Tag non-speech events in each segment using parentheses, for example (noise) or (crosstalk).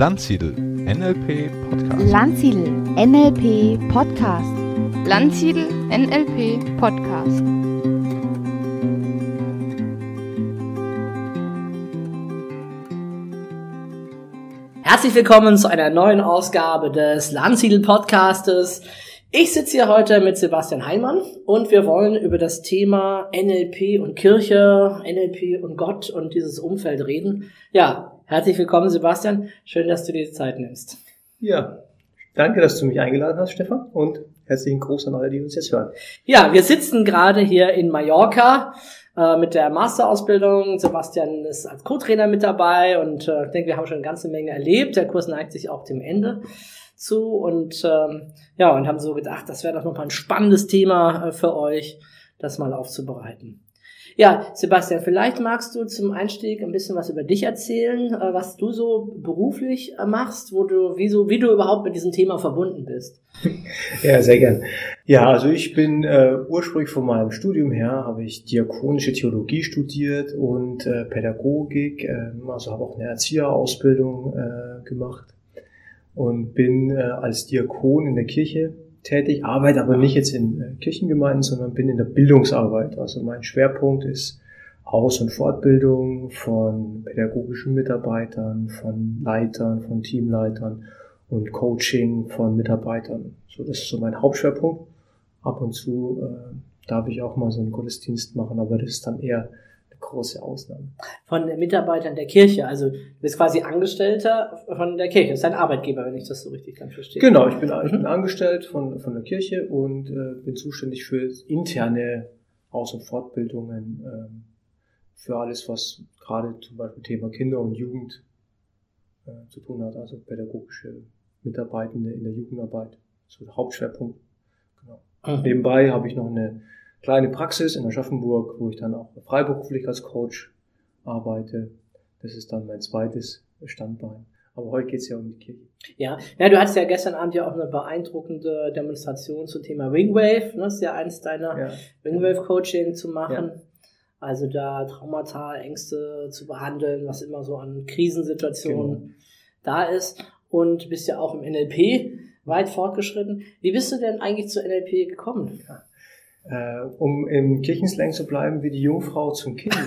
Landsiedel NLP Podcast. Landsiedel NLP Podcast. Landsiedel NLP Podcast. Herzlich willkommen zu einer neuen Ausgabe des Landsiedel Podcastes. Ich sitze hier heute mit Sebastian Heimann und wir wollen über das Thema NLP und Kirche, NLP und Gott und dieses Umfeld reden. Ja, herzlich willkommen Sebastian. Schön, dass du dir die Zeit nimmst. Ja, danke, dass du mich eingeladen hast, Stefan, und herzlichen Gruß an alle, die uns jetzt hören. Ja, wir sitzen gerade hier in Mallorca äh, mit der Masterausbildung. Sebastian ist als Co-Trainer mit dabei und äh, ich denke, wir haben schon eine ganze Menge erlebt. Der Kurs neigt sich auch dem Ende zu und ähm, ja, und haben so gedacht, das wäre doch noch mal ein spannendes Thema äh, für euch, das mal aufzubereiten. Ja, Sebastian, vielleicht magst du zum Einstieg ein bisschen was über dich erzählen, äh, was du so beruflich äh, machst, wo du, wie, so, wie du überhaupt mit diesem Thema verbunden bist. (laughs) Ja, sehr gern. Ja, also ich bin äh, ursprünglich von meinem Studium her, habe ich diakonische Theologie studiert und äh, Pädagogik, äh, also habe auch eine Erzieherausbildung äh, gemacht und bin äh, als Diakon in der Kirche tätig, arbeite aber nicht jetzt in äh, Kirchengemeinden, sondern bin in der Bildungsarbeit. Also mein Schwerpunkt ist Aus- und Fortbildung von pädagogischen Mitarbeitern, von Leitern, von Teamleitern und Coaching von Mitarbeitern. So, das ist so mein Hauptschwerpunkt. Ab und zu äh, darf ich auch mal so einen Gottesdienst machen, aber das ist dann eher große Ausnahme. Von den Mitarbeitern der Kirche, also du bist quasi Angestellter von der Kirche, das ist dein Arbeitgeber, wenn ich das so richtig dann verstehe. Genau, ich bin, ich bin angestellt von, von der Kirche und äh, bin zuständig für interne Aus- und Fortbildungen, ähm, für alles, was gerade zum Beispiel Thema Kinder und Jugend äh, zu tun hat, also pädagogische Mitarbeitende in der Jugendarbeit, so der Hauptschwerpunkt. Genau. Mhm. Nebenbei habe ich noch eine kleine Praxis in Aschaffenburg, wo ich dann auch freiberuflich als Coach arbeite. Das ist dann mein zweites Standbein. Aber heute geht es ja um die Kirche. Ja. ja, du hattest ja gestern Abend ja auch eine beeindruckende Demonstration zum Thema Wingwave. Ne? Das ist ja eins deiner Ja. Wingwave-Coaching zu machen. Ja. Also da Traumata, Ängste zu behandeln, was immer so an Krisensituationen Genau. da ist. Und bist ja auch im NLP weit fortgeschritten. Wie bist du denn eigentlich zu NLP gekommen? Äh, um im Kirchenslang zu bleiben, wie die Jungfrau zum Kind. (laughs) (laughs)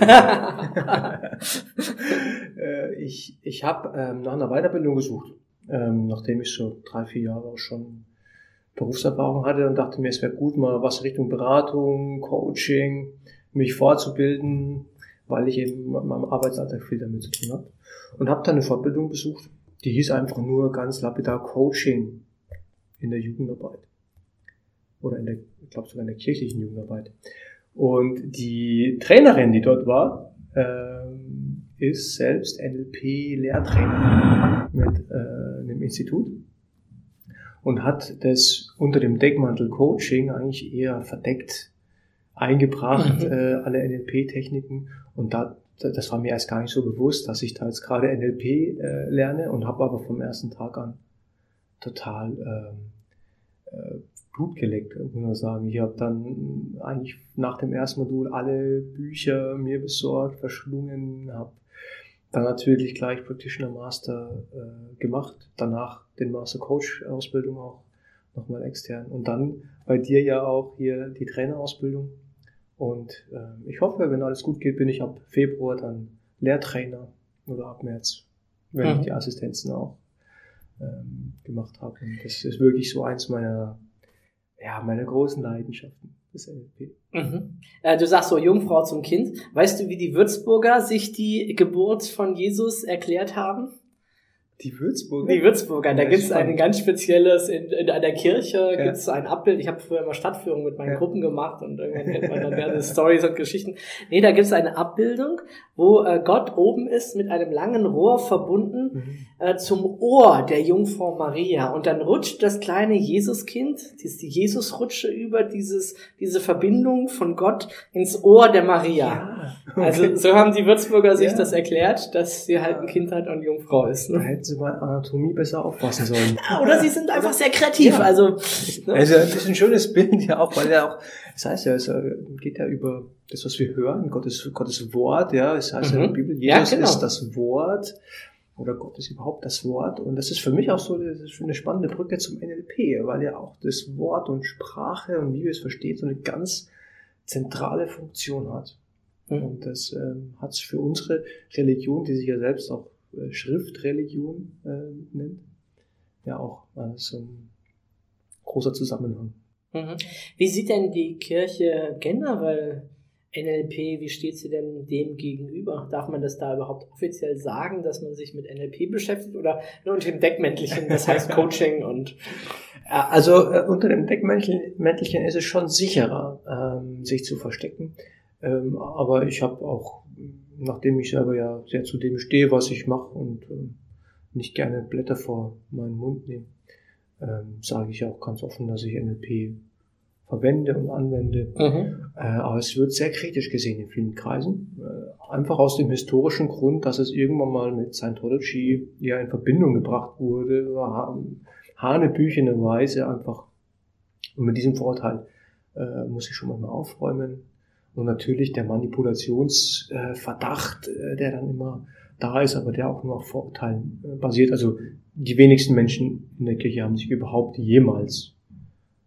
äh, ich ich habe ähm, nach einer Weiterbildung gesucht, ähm, nachdem ich so drei, vier Jahre auch schon Berufserfahrung hatte und dachte mir, es wäre gut, mal was Richtung Beratung, Coaching, mich fortzubilden, weil ich eben in meinem Arbeitsalltag viel damit zu tun habe. Und habe dann eine Fortbildung besucht, die hieß einfach nur ganz lapidar Coaching in der Jugendarbeit. Oder in der, ich glaube sogar in der kirchlichen Jugendarbeit. Und die Trainerin, die dort war, ähm, ist selbst NLP-Lehrtrainer mit äh, einem Institut und hat das unter dem Deckmantel Coaching eigentlich eher verdeckt eingebracht, Mhm. äh, alle NLP-Techniken. Und da, da- das war mir erst gar nicht so bewusst, dass ich da jetzt gerade NLP äh, lerne und habe aber vom ersten Tag an total ähm, äh, Blut geleckt, muss man sagen. Ich habe dann eigentlich nach dem ersten Modul alle Bücher mir besorgt, verschlungen, habe dann natürlich gleich Practitioner Master äh, gemacht, danach den Master Coach Ausbildung auch nochmal extern und dann bei dir ja auch hier die Trainerausbildung und ähm, ich hoffe, wenn alles gut geht, bin ich ab Februar dann Lehrtrainer oder ab März, wenn Mhm. ich die Assistenzen auch ähm, gemacht habe. Und das ist wirklich so eins meiner, ja, meiner großen Leidenschaften, das NLP. Mhm. Äh, du sagst so Jungfrau zum Kind. Weißt du, wie die Würzburger sich die Geburt von Jesus erklärt haben? Die Würzburger? Die Würzburger, da Ja, gibt es spannend. ein ganz spezielles, in, in einer Kirche Ja. gibt es ein Abbild, ich habe früher immer Stadtführungen mit meinen Ja. Gruppen gemacht und irgendwann kennt man dann gerne Stories und Geschichten. Nee, da gibt es eine Abbildung, wo äh, Gott oben ist mit einem langen Rohr verbunden Mhm. Äh, zum Ohr der Jungfrau Maria und dann rutscht das kleine Jesuskind, die ist die Jesusrutsche über dieses, diese Verbindung von Gott ins Ohr der Maria. Also so haben die Würzburger sich Ja. das erklärt, dass sie halt ein Kind hat und Jungfrau ist. Da Ne? hätten sie mal Anatomie besser aufpassen sollen. (laughs) Oder sie sind einfach sehr kreativ. Ja. Also ne? Also das ist ein schönes Bild ja auch, weil ja auch, das heißt ja, es äh, geht ja über das, was wir hören, Gottes, Gottes Wort, ja, es heißt ja in der Mhm. Bibel, Ja, Jesus genau. ist das Wort oder Gott ist überhaupt das Wort. Und das ist für mich auch so eine spannende Brücke zum NLP, weil ja auch das Wort und Sprache und wie wir es verstehen, so eine ganz zentrale Funktion hat. Mhm. Und das ähm, hat es für unsere Religion, die sich ja selbst auch äh, Schriftreligion äh, nennt, ja auch äh, so ein großer Zusammenhang. Mhm. Wie sieht denn die Kirche generell NLP, wie steht sie denn dem gegenüber? Darf man das da überhaupt offiziell sagen, dass man sich mit NLP beschäftigt oder nur unter dem Deckmäntelchen, das heißt Coaching und also äh, unter dem Deckmäntelchen ist es schon sicherer, ähm, sich zu verstecken. Ähm, aber ich habe auch, nachdem ich selber ja sehr zu dem stehe, was ich mache und ähm, nicht gerne Blätter vor meinen Mund nehme, ähm, sage ich auch ganz offen, dass ich NLP verwende und anwende. Mhm. Äh, aber es wird sehr kritisch gesehen in vielen Kreisen. Äh, einfach aus dem historischen Grund, dass es irgendwann mal mit Scientology ja in Verbindung gebracht wurde, hanebüchene Weise einfach. Und mit diesem Vorteil äh, muss ich schon mal aufräumen. Und natürlich der Manipulationsverdacht, äh, der dann immer da ist, aber der auch nur auf Vorurteilen äh, basiert. Also die wenigsten Menschen in der Kirche haben sich überhaupt jemals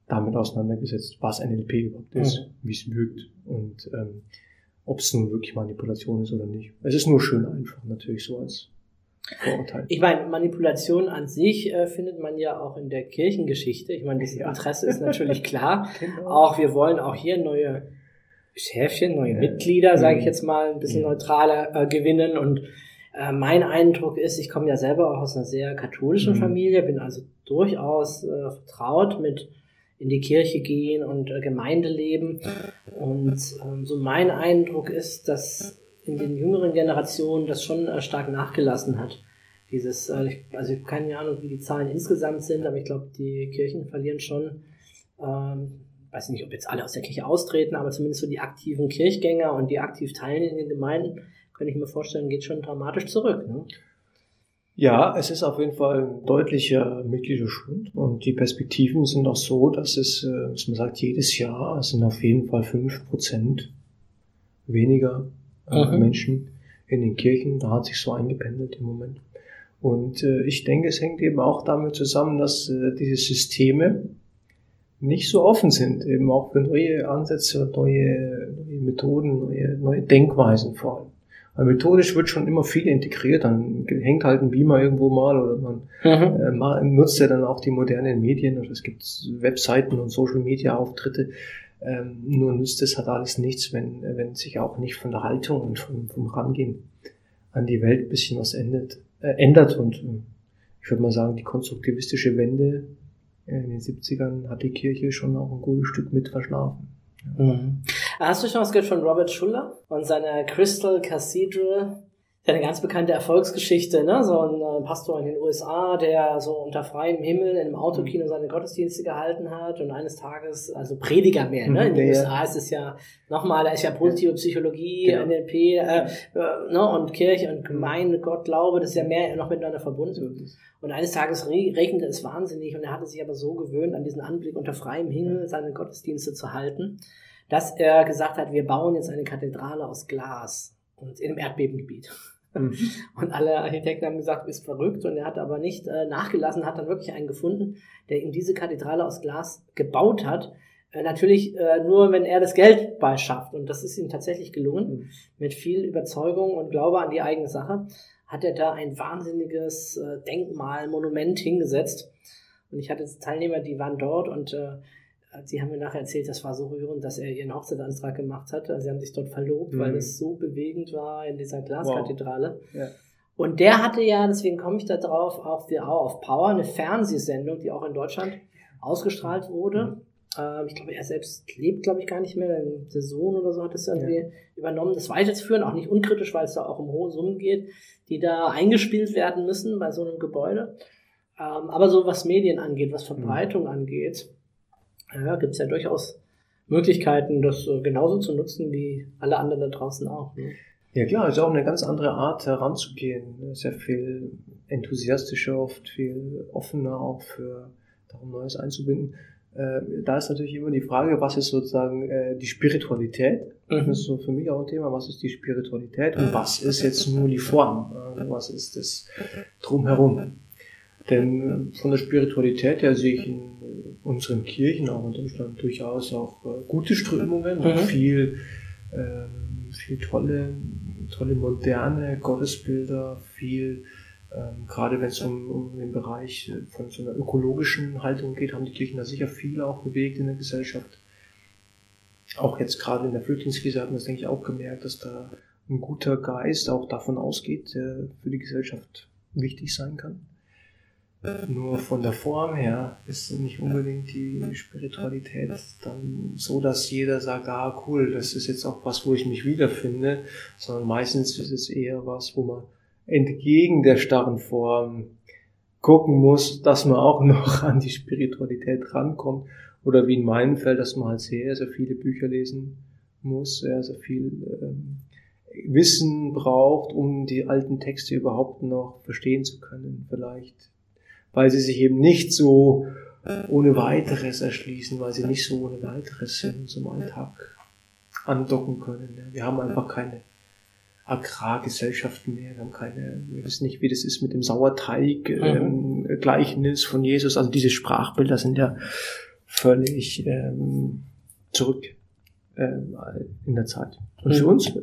damit auseinandergesetzt, was NLP überhaupt ist, mhm. wie es wirkt und ähm, ob es nun wirklich Manipulation ist oder nicht. Es ist nur schön einfach natürlich so als Vorurteil. Ich meine, Manipulation an sich äh, findet man ja auch in der Kirchengeschichte. Ich meine, das ja. Interesse ist natürlich (laughs) klar. genau. Auch wir wollen auch hier neue Schäfchen, neue ja. Mitglieder, sage ich mhm. jetzt mal, ein bisschen neutraler äh, gewinnen. Und äh, mein Eindruck ist, ich komme ja selber auch aus einer sehr katholischen mhm. Familie, bin also durchaus äh, vertraut mit in die Kirche gehen und äh, Gemeindeleben. Und ähm, so mein Eindruck ist, dass in den jüngeren Generationen das schon äh, stark nachgelassen hat. Dieses, äh, also ich habe keine Ahnung, wie die Zahlen insgesamt sind, aber ich glaube, die Kirchen verlieren schon, ähm, weiß nicht, ob jetzt alle aus der Kirche austreten, aber zumindest so die aktiven Kirchgänger und die aktiv teilnehmen in den Gemeinden, könnte ich mir vorstellen, geht schon dramatisch zurück. Ne? Ja, es ist auf jeden Fall ein deutlicher Mitgliederschwund und die Perspektiven sind auch so, dass es, äh, dass man sagt, jedes Jahr sind auf jeden Fall fünf Prozent weniger äh, mhm. Menschen in den Kirchen. Da hat sich so eingependelt im Moment. Und äh, ich denke, es hängt eben auch damit zusammen, dass äh, diese Systeme nicht so offen sind, eben auch für neue Ansätze, neue, neue Methoden, neue, neue Denkweisen vor allem. Weil methodisch wird schon immer viel integriert, dann hängt halt ein Beamer irgendwo mal oder man mhm. äh, nutzt ja dann auch die modernen Medien oder es gibt Webseiten und Social Media Auftritte. Ähm, nur nützt es halt alles nichts, wenn, wenn sich auch nicht von der Haltung und vom, vom Rangehen an die Welt ein bisschen was ändert. Äh, ändert. Und äh, ich würde mal sagen, die konstruktivistische Wende in den 70ern hat die Kirche schon auch ein gutes Stück mit verschlafen. Mhm. Hast du schon was gehört von Robert Schuller und seiner Crystal Cathedral? Eine ganz bekannte Erfolgsgeschichte, ne? So ein äh, Pastor in den USA, der so unter freiem Himmel in einem Autokino mhm. seine Gottesdienste gehalten hat und eines Tages, also Prediger mehr, ne? In den ja. USA ist es ja nochmal, da ist ja positive Psychologie, ja. NLP, äh, äh, ne? Und Kirche und Gemeinde, Gott, Glaube, das ist ja mehr noch miteinander verbunden. Und eines Tages regnete es wahnsinnig und er hatte sich aber so gewöhnt, an diesen Anblick unter freiem Himmel seine Gottesdienste zu halten, dass er gesagt hat, wir bauen jetzt eine Kathedrale aus Glas und in einem Erdbebengebiet. Mhm. Und alle Architekten haben gesagt, du bist verrückt. Und er hat aber nicht äh, nachgelassen, hat dann wirklich einen gefunden, der ihm diese Kathedrale aus Glas gebaut hat. Äh, natürlich äh, nur, wenn er das Geld beischafft. Und das ist ihm tatsächlich gelungen. Mhm. Mit viel Überzeugung und Glaube an die eigene Sache hat er da ein wahnsinniges äh, Denkmal, Monument hingesetzt. Und ich hatte Teilnehmer, die waren dort und Sie haben mir nachher erzählt, das war so rührend, dass er ihren Hochzeitsantrag gemacht hatte. Also sie haben sich dort verlobt, mhm. weil das so bewegend war in dieser Glaskathedrale. Wow. Ja. Und der hatte ja, deswegen komme ich da drauf, auf die Hour of Power, eine Fernsehsendung, die auch in Deutschland ausgestrahlt wurde. Mhm. Ähm, ich glaube, er selbst lebt, glaube ich, gar nicht mehr. Der Sohn oder so hat es irgendwie ja. übernommen, das weiterzuführen, auch nicht unkritisch, weil es da auch um hohe Summen geht, die da eingespielt werden müssen bei so einem Gebäude. Ähm, aber so was Medien angeht, was Verbreitung mhm. angeht, ja, gibt es ja durchaus Möglichkeiten, das äh, genauso zu nutzen wie alle anderen da draußen auch. Ne? Ja klar, ist auch eine ganz andere Art heranzugehen. Sehr viel enthusiastischer, oft viel offener auch für darum Neues einzubinden. äh, da ist natürlich immer die Frage, was ist sozusagen äh, die Spiritualität? Mhm. Das ist so für mich auch ein Thema, was ist die Spiritualität und was ist jetzt nur die Form? Äh, was ist das drumherum? Denn äh, von der Spiritualität her sehe ich in unseren Kirchen, auch in Deutschland, durchaus auch äh, gute Strömungen, Mhm. viel, ähm, viel tolle, tolle moderne Gottesbilder, viel ähm, gerade wenn es um, um den Bereich äh, von so einer ökologischen Haltung geht, haben die Kirchen da sicher viel auch bewegt in der Gesellschaft. Auch jetzt gerade in der Flüchtlingskrise hat man das, denke ich, auch gemerkt, dass da ein guter Geist auch davon ausgeht, der für die Gesellschaft wichtig sein kann. Nur von der Form her ist nicht unbedingt die Spiritualität dann so, dass jeder sagt, ah cool, das ist jetzt auch was, wo ich mich wiederfinde, sondern meistens ist es eher was, wo man entgegen der starren Form gucken muss, dass man auch noch (laughs) an die Spiritualität rankommt. Oder wie in meinem Fall, dass man halt sehr, sehr viele Bücher lesen muss, sehr, sehr viel ähm, Wissen braucht, um die alten Texte überhaupt noch verstehen zu können, vielleicht. Weil sie sich eben nicht so ohne weiteres erschließen, weil sie nicht so ohne weiteres in unserem Alltag andocken können. Wir haben einfach keine Agrargesellschaften mehr, wir haben keine, wir wissen nicht, wie das ist mit dem Sauerteig, ähm, Gleichnis von Jesus. Also diese Sprachbilder sind ja völlig ähm, zurück ähm, in der Zeit. Und für Mhm. uns äh,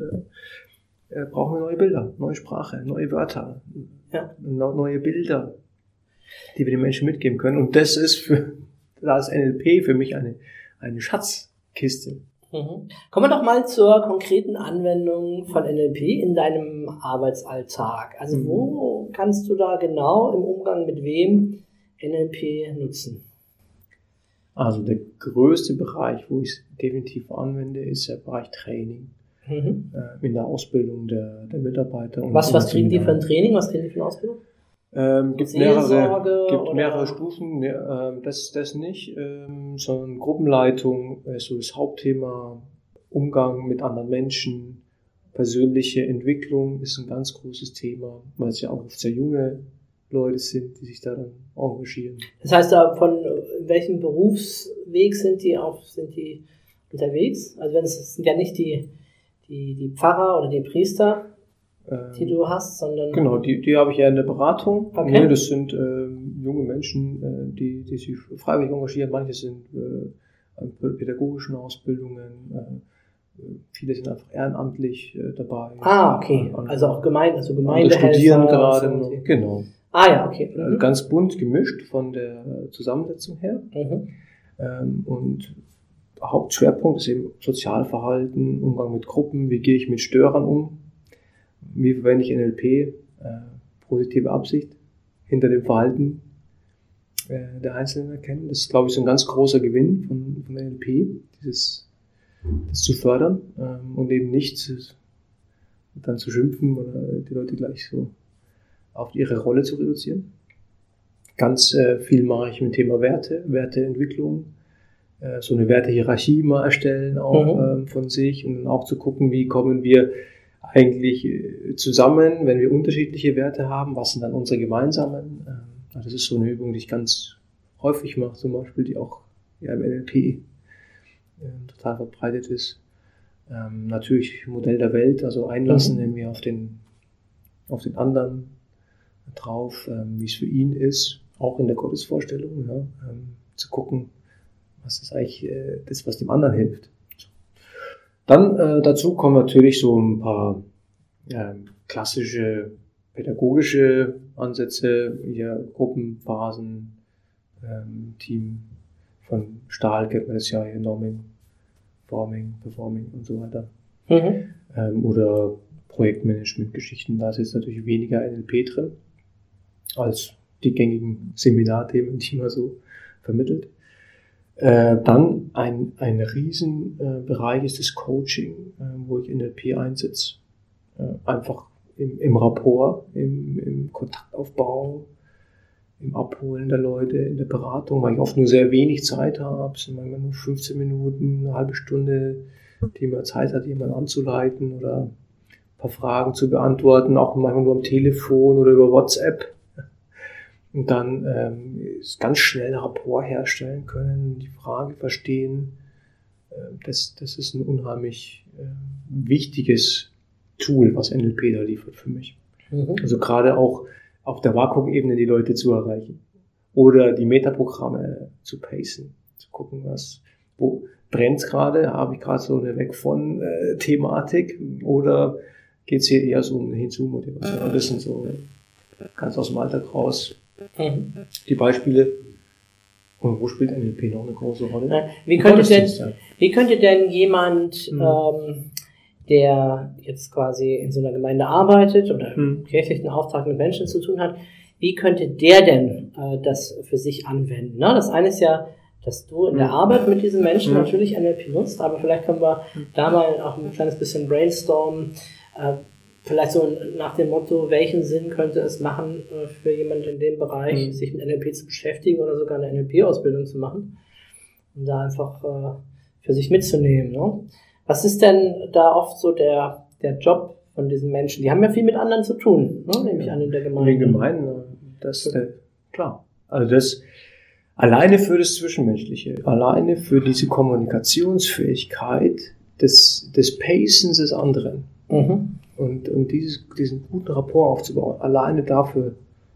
äh, brauchen wir neue Bilder, neue Sprache, neue Wörter, Ja. neue Bilder, die wir den Menschen mitgeben können. Und das ist für (laughs) da ist NLP für mich eine, eine Schatzkiste. Mhm. Kommen wir doch mal zur konkreten Anwendung von NLP in deinem Arbeitsalltag. Also Mhm. wo kannst du da genau im Umgang mit wem NLP nutzen? Also der größte Bereich, wo ich es definitiv anwende, ist der Bereich Training Mhm. äh, in der Ausbildung der, der Mitarbeiter. und Was, was kriegen die für ein. Training? Was kriegen die für eine Ausbildung? Ähm, gibt Seelsorge mehrere, gibt mehrere Stufen, ne, ähm, das, das nicht, ähm, sondern Gruppenleitung ist so das Hauptthema, Umgang mit anderen Menschen, persönliche Entwicklung ist ein ganz großes Thema, weil es ja auch oft sehr junge Leute sind, die sich da dann engagieren. Das heißt, da von welchem Berufsweg sind die auf, sind die unterwegs? Also wenn es es sind ja nicht die, die, die Pfarrer oder die Priester, die Ähm, du hast, sondern Genau, die, die habe ich ja in der Beratung. Okay. Ne, das sind ähm, junge Menschen, äh, die, die sich freiwillig engagieren. Manche sind äh, an pädagogischen Ausbildungen, äh, viele sind einfach ehrenamtlich äh, dabei. Ah, okay. Andere- Also auch Gemeinde, also Gemeindehelfer. studieren gerade und so. Genau. Ah ja, okay. Also Mhm. ganz bunt gemischt von der Zusammensetzung her. Mhm. Ähm, und Hauptschwerpunkt ist eben Sozialverhalten, Umgang mit Gruppen, wie gehe ich mit Störern um, wie verwende ich NLP, äh, positive Absicht hinter dem Verhalten äh, der Einzelnen erkennen. Das ist, glaube ich, so ein ganz großer Gewinn von, von NLP, dieses, das zu fördern ähm, und eben nicht zu, dann zu schimpfen oder die Leute gleich so auf ihre Rolle zu reduzieren. Ganz äh, viel mache ich mit dem Thema Werte, Werteentwicklung, äh, so eine Wertehierarchie mal erstellen auch Mhm. ähm, von sich und dann auch zu gucken, wie kommen wir eigentlich äh, zusammen, wenn wir unterschiedliche Werte haben, was sind dann unsere gemeinsamen? Ähm, also das ist so eine Übung, die ich ganz häufig mache, zum Beispiel, die auch ja, im NLP äh, total verbreitet ist. Ähm, natürlich Modell der Welt, also einlassen Mhm. irgendwie auf den, auf den anderen drauf, ähm, wie es für ihn ist, auch in der Gottesvorstellung, ja, ähm, zu gucken, was ist eigentlich äh, das, was dem anderen hilft. Dann äh, dazu kommen natürlich so ein paar ähm, klassische pädagogische Ansätze, hier Gruppenphasen, ähm, Team von Stahl kennt man das ja hier, Norming, Forming, Performing und so weiter Mhm. ähm, oder Projektmanagement-Geschichten. Da ist jetzt natürlich weniger NLP drin als die gängigen Seminarthemen, die man so vermittelt. Äh, dann ein, ein Riesenbereich äh, ist das Coaching, äh, wo ich NLP einsetze. Äh, einfach im, im Rapport, im, im Kontaktaufbau, im Abholen der Leute, in der Beratung, weil ich oft nur sehr wenig Zeit habe, sind manchmal nur 15 Minuten, eine halbe Stunde, die man Zeit hat, jemanden anzuleiten oder ein paar Fragen zu beantworten, auch manchmal nur am Telefon oder über WhatsApp. Und dann ähm, ganz schnell Rapport herstellen können, die Frage verstehen. Äh, das, das ist ein unheimlich äh, wichtiges Tool, was NLP da liefert für mich. Mhm. Also gerade auch auf der WAKOG-Ebene die Leute zu erreichen. Oder die Metaprogramme zu pacen, zu gucken, was, wo brennt's gerade, habe ich gerade so eine Weg von äh, Thematik oder geht's hier eher so um eine Hinzu-Motivation. Das sind so ganz aus dem Alltag raus Mhm. die Beispiele. Und wo spielt NLP noch eine große Rolle? Ja, Wie könnte denn, wie könnte denn jemand, Mhm. ähm, der jetzt quasi in so einer Gemeinde arbeitet oder Mhm. kirchlichen Auftrag mit Menschen zu tun hat, wie könnte der denn äh, das für sich anwenden? Ne? Das eine ist ja, dass du in der Mhm. Arbeit mit diesen Menschen Mhm. natürlich NLP nutzt, aber vielleicht können wir da mal auch ein kleines bisschen brainstormen. Äh, vielleicht so nach dem Motto, welchen Sinn könnte es machen, äh, für jemanden in dem Bereich, Mhm. sich mit NLP zu beschäftigen oder sogar eine NLP-Ausbildung zu machen? um da einfach äh, für sich mitzunehmen. Ne? Was ist denn da oft so der, der Job von diesen Menschen? Die haben ja viel mit anderen zu tun, ne? nehme ich an, in der In Gemeinde. den Gemeinden, das, äh, klar. Also das, alleine für das Zwischenmenschliche, alleine für diese Kommunikationsfähigkeit des, des Pacens des anderen Mhm. Und, und dieses, diesen guten Rapport aufzubauen, alleine dafür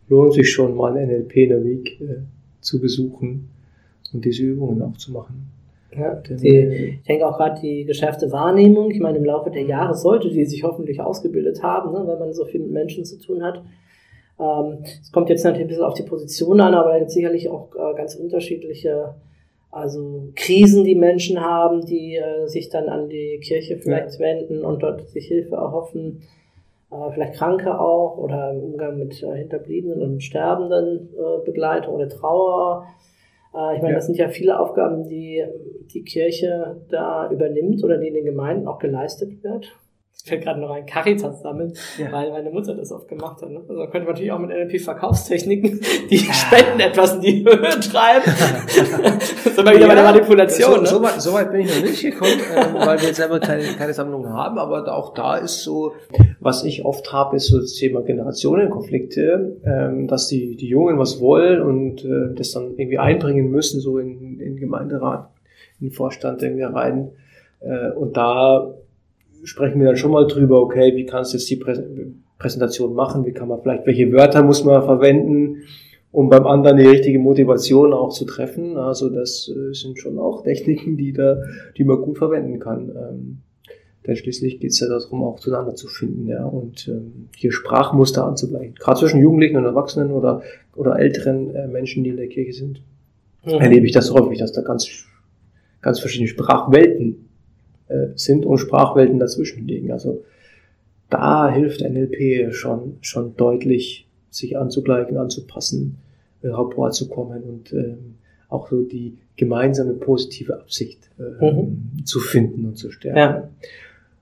lohnt sich schon mal ein NLP in der Week äh, zu besuchen und diese Übungen auch zu machen. Ja, Denn, die, äh, ich denke auch gerade die geschärfte Wahrnehmung. Ich meine, im Laufe der Jahre sollte die sich hoffentlich ausgebildet haben, ne, wenn man so viel mit Menschen zu tun hat. Ähm, es kommt jetzt natürlich ein bisschen auf die Position an, aber da gibt es sicherlich auch äh, ganz unterschiedliche also Krisen, die Menschen haben, die äh, sich dann an die Kirche vielleicht wenden und dort sich Hilfe erhoffen. Äh, vielleicht Kranke auch oder im Umgang mit äh, Hinterbliebenen und Sterbenden äh, Begleitung oder Trauer. Äh, ich meine, Ja. das sind ja viele Aufgaben, die die Kirche da übernimmt oder die in den Gemeinden auch geleistet wird. Ich fällt gerade noch ein Caritas sammeln, Ja. weil meine Mutter das oft gemacht hat. Ne? Also könnte man natürlich auch mit NLP-Verkaufstechniken die Spenden etwas in die Höhe treiben. das (laughs) ist immer wieder bei der Manipulation. So, ne? so, weit, so weit bin ich noch nicht gekommen, ähm, weil wir jetzt selber keine, keine Sammlung haben, aber auch da ist so, was ich oft habe, ist so das Thema Generationenkonflikte, ähm, dass die, die Jungen was wollen und äh, das dann irgendwie einbringen müssen, so in, in den Gemeinderat, in den Vorstand irgendwie rein. Äh, und da sprechen wir dann schon mal drüber, okay, wie kannst du jetzt die Prä Präsentation machen, wie kann man vielleicht, welche Wörter muss man verwenden, um beim anderen die richtige Motivation auch zu treffen. Also das äh, sind schon auch Techniken, die da, die man gut verwenden kann. Ähm, denn schließlich geht es ja darum, auch zueinander zu finden, ja, und ähm, hier Sprachmuster anzugleichen. Gerade zwischen Jugendlichen und Erwachsenen oder, oder älteren äh, Menschen, die in der Kirche sind, Mhm. erlebe ich das häufig, dass da ganz, ganz verschiedene Sprachwelten äh, sind und Sprachwelten dazwischen liegen. Also da hilft NLP schon, schon deutlich, sich anzugleichen, anzupassen, äh, Rapport zu kommen und ähm, auch so die gemeinsame positive Absicht äh, zu finden und zu stärken. Ja.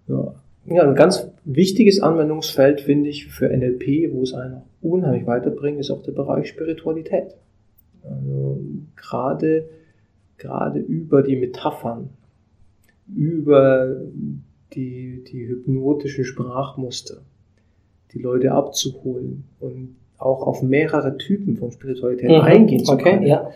Ja. ja, ein ganz wichtiges Anwendungsfeld finde ich für NLP, wo es einen auch unheimlich weiterbringt, ist auch der Bereich Spiritualität. Also gerade, gerade über die Metaphern, über die, die hypnotischen Sprachmuster, die Leute abzuholen und auch auf mehrere Typen von Spiritualität Mhm. eingehen zu Okay, können. ja.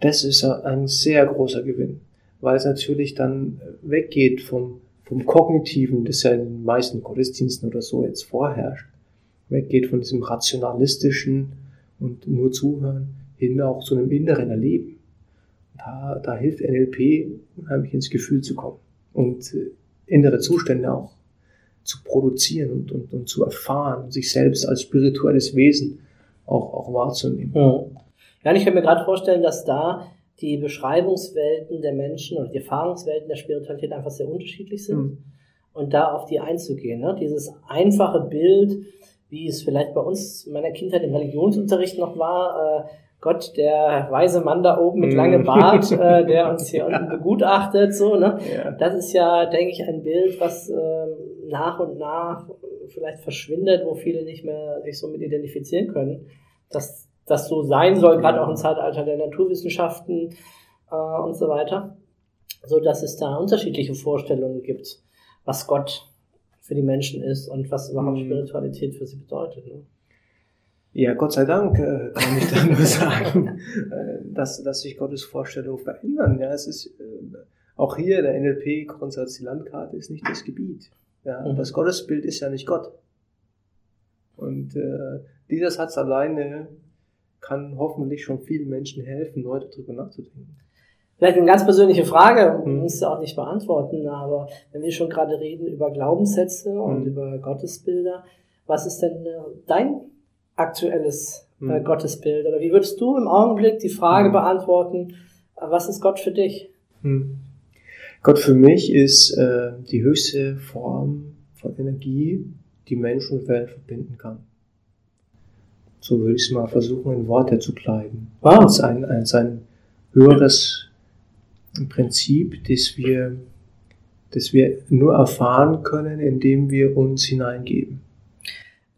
Das ist ein sehr großer Gewinn, weil es natürlich dann weggeht vom, vom Kognitiven, das ja in den meisten Gottesdiensten oder so jetzt vorherrscht, weggeht von diesem rationalistischen und nur zuhören hin auch zu einem inneren Erleben. Da, da hilft NLP unheimlich ins Gefühl zu kommen und äh, innere Zustände auch zu produzieren und, und, und zu erfahren, sich selbst als spirituelles Wesen auch, auch wahrzunehmen. Mhm. Ja, und ich kann mir gerade vorstellen, dass da die Beschreibungswelten der Menschen oder die Erfahrungswelten der Spiritualität einfach sehr unterschiedlich sind. Mhm. Und da auf die einzugehen. Ne? Dieses einfache Bild, wie es vielleicht bei uns in meiner Kindheit im Religionsunterricht noch war, äh, Gott, der weise Mann da oben mit Mhm. langem Bart, äh, (laughs) der uns hier unten begutachtet, so, ne? Ja. Das ist ja, denke ich, ein Bild, was ähm, nach und nach vielleicht verschwindet, wo viele nicht mehr sich so mit identifizieren können. Dass das so sein soll, gerade auch im Zeitalter der Naturwissenschaften äh, und so weiter. So dass es da unterschiedliche Vorstellungen gibt, was Gott für die Menschen ist und was überhaupt Mhm. Spiritualität für sie bedeutet. Ne? Ja, Gott sei Dank äh, kann ich da nur (laughs) sagen, äh, dass, dass sich Gottes Vorstellungen verändern. Ja, es ist äh, auch hier der NLP-Grundsatz, die Landkarte ist nicht das Gebiet. Ja, Mhm. das Gottesbild ist ja nicht Gott. Und äh, dieser Satz alleine kann hoffentlich schon vielen Menschen helfen, neu darüber nachzudenken. Vielleicht eine ganz persönliche Frage, Mhm. musst du auch nicht beantworten, aber wenn wir schon gerade reden über Glaubenssätze und Mhm. über Gottesbilder, was ist denn dein aktuelles äh, Mhm. Gottesbild? Oder wie würdest du im Augenblick die Frage Mhm. beantworten, äh, was ist Gott für dich? Hm. Gott für mich ist äh, die höchste Form von Energie, die Mensch und Welt verbinden kann. So würde ich es mal versuchen, in Worte zu kleiden. Wow. Ist ein, ein, ein höheres Prinzip, das wir, das wir nur erfahren können, indem wir uns hineingeben.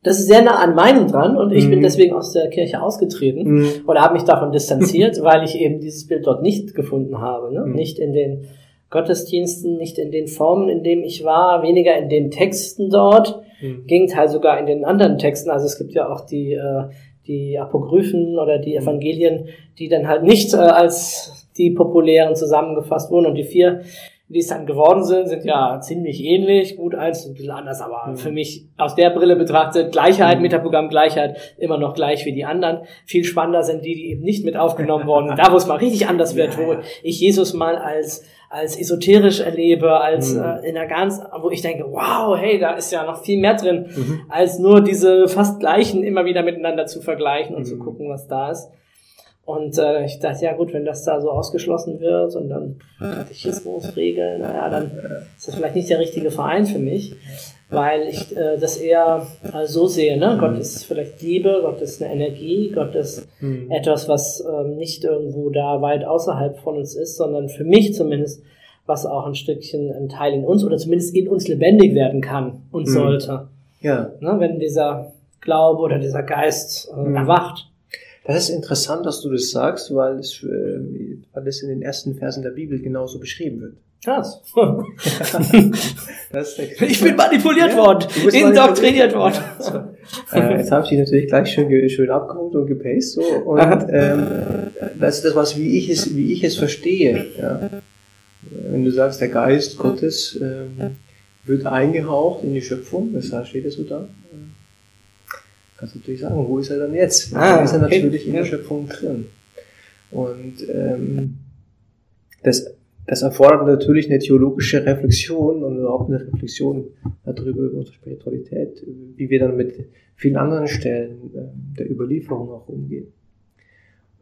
Das ist sehr nah an meinem dran und ich bin Mhm. deswegen aus der Kirche ausgetreten. Hm. oder habe mich davon distanziert, (laughs) weil ich eben dieses Bild dort nicht gefunden habe. Ne? Mhm. Nicht in den Gottesdiensten, nicht in den Formen, in denen ich war, weniger in den Texten dort, Hm. Gegenteil sogar in den anderen Texten. Also es gibt ja auch die, äh, die Apokryphen oder die Evangelien, die dann halt nicht äh, als die populären zusammengefasst wurden und die vier, die es dann geworden sind, sind ja ziemlich ähnlich. Gut, eins ein bisschen anders, aber Mhm. für mich aus der Brille betrachtet, Gleichheit, Mhm. Metaprogramm Gleichheit, immer noch gleich wie die anderen. Viel spannender sind die, die eben nicht mit aufgenommen wurden. Da, wo es mal richtig anders wird, (laughs) wo ich Jesus mal als als esoterisch erlebe, als Mhm. äh, in der ganz, wo ich denke, wow, hey, da ist ja noch viel mehr drin, Mhm. als nur diese fast gleichen immer wieder miteinander zu vergleichen und zu Mhm. gucken, was da ist. Und äh, ich dachte, ja gut, wenn das da so ausgeschlossen wird und dann Katechismus, Regeln, naja, dann ist das vielleicht nicht der richtige Verein für mich, weil ich äh, das eher äh, so sehe. Ne? Gott ist vielleicht Liebe, Gott ist eine Energie, Gott ist Hm. etwas, was ähm, nicht irgendwo da weit außerhalb von uns ist, sondern für mich zumindest, was auch ein Stückchen ein Teil in uns oder zumindest in uns lebendig werden kann und Mhm. sollte. Ja, Ne? Wenn dieser Glaube oder dieser Geist äh, Mhm. erwacht. Das ist interessant, dass du das sagst, weil es, äh, weil es in den ersten Versen der Bibel genauso beschrieben wird. Krass. (laughs) Das ich bin manipuliert Ja, worden, indoktriniert worden. Ja, so. äh, jetzt habe ich dich natürlich gleich schön, schön abgeholt und gepaced so und ähm, das ist das, was wie ich es, wie ich es verstehe. Ja. Wenn du sagst, der Geist Gottes ähm, wird eingehaucht in die Schöpfung, weshalb steht es so da? Kannst du natürlich sagen, wo ist er dann jetzt? Ah, dann ist er okay. natürlich in Ja. der Schöpfung drin. Und ähm, das, das erfordert natürlich eine theologische Reflexion und überhaupt eine Reflexion darüber, über unsere Spiritualität, wie wir dann mit vielen anderen Stellen ähm, der Überlieferung auch umgehen.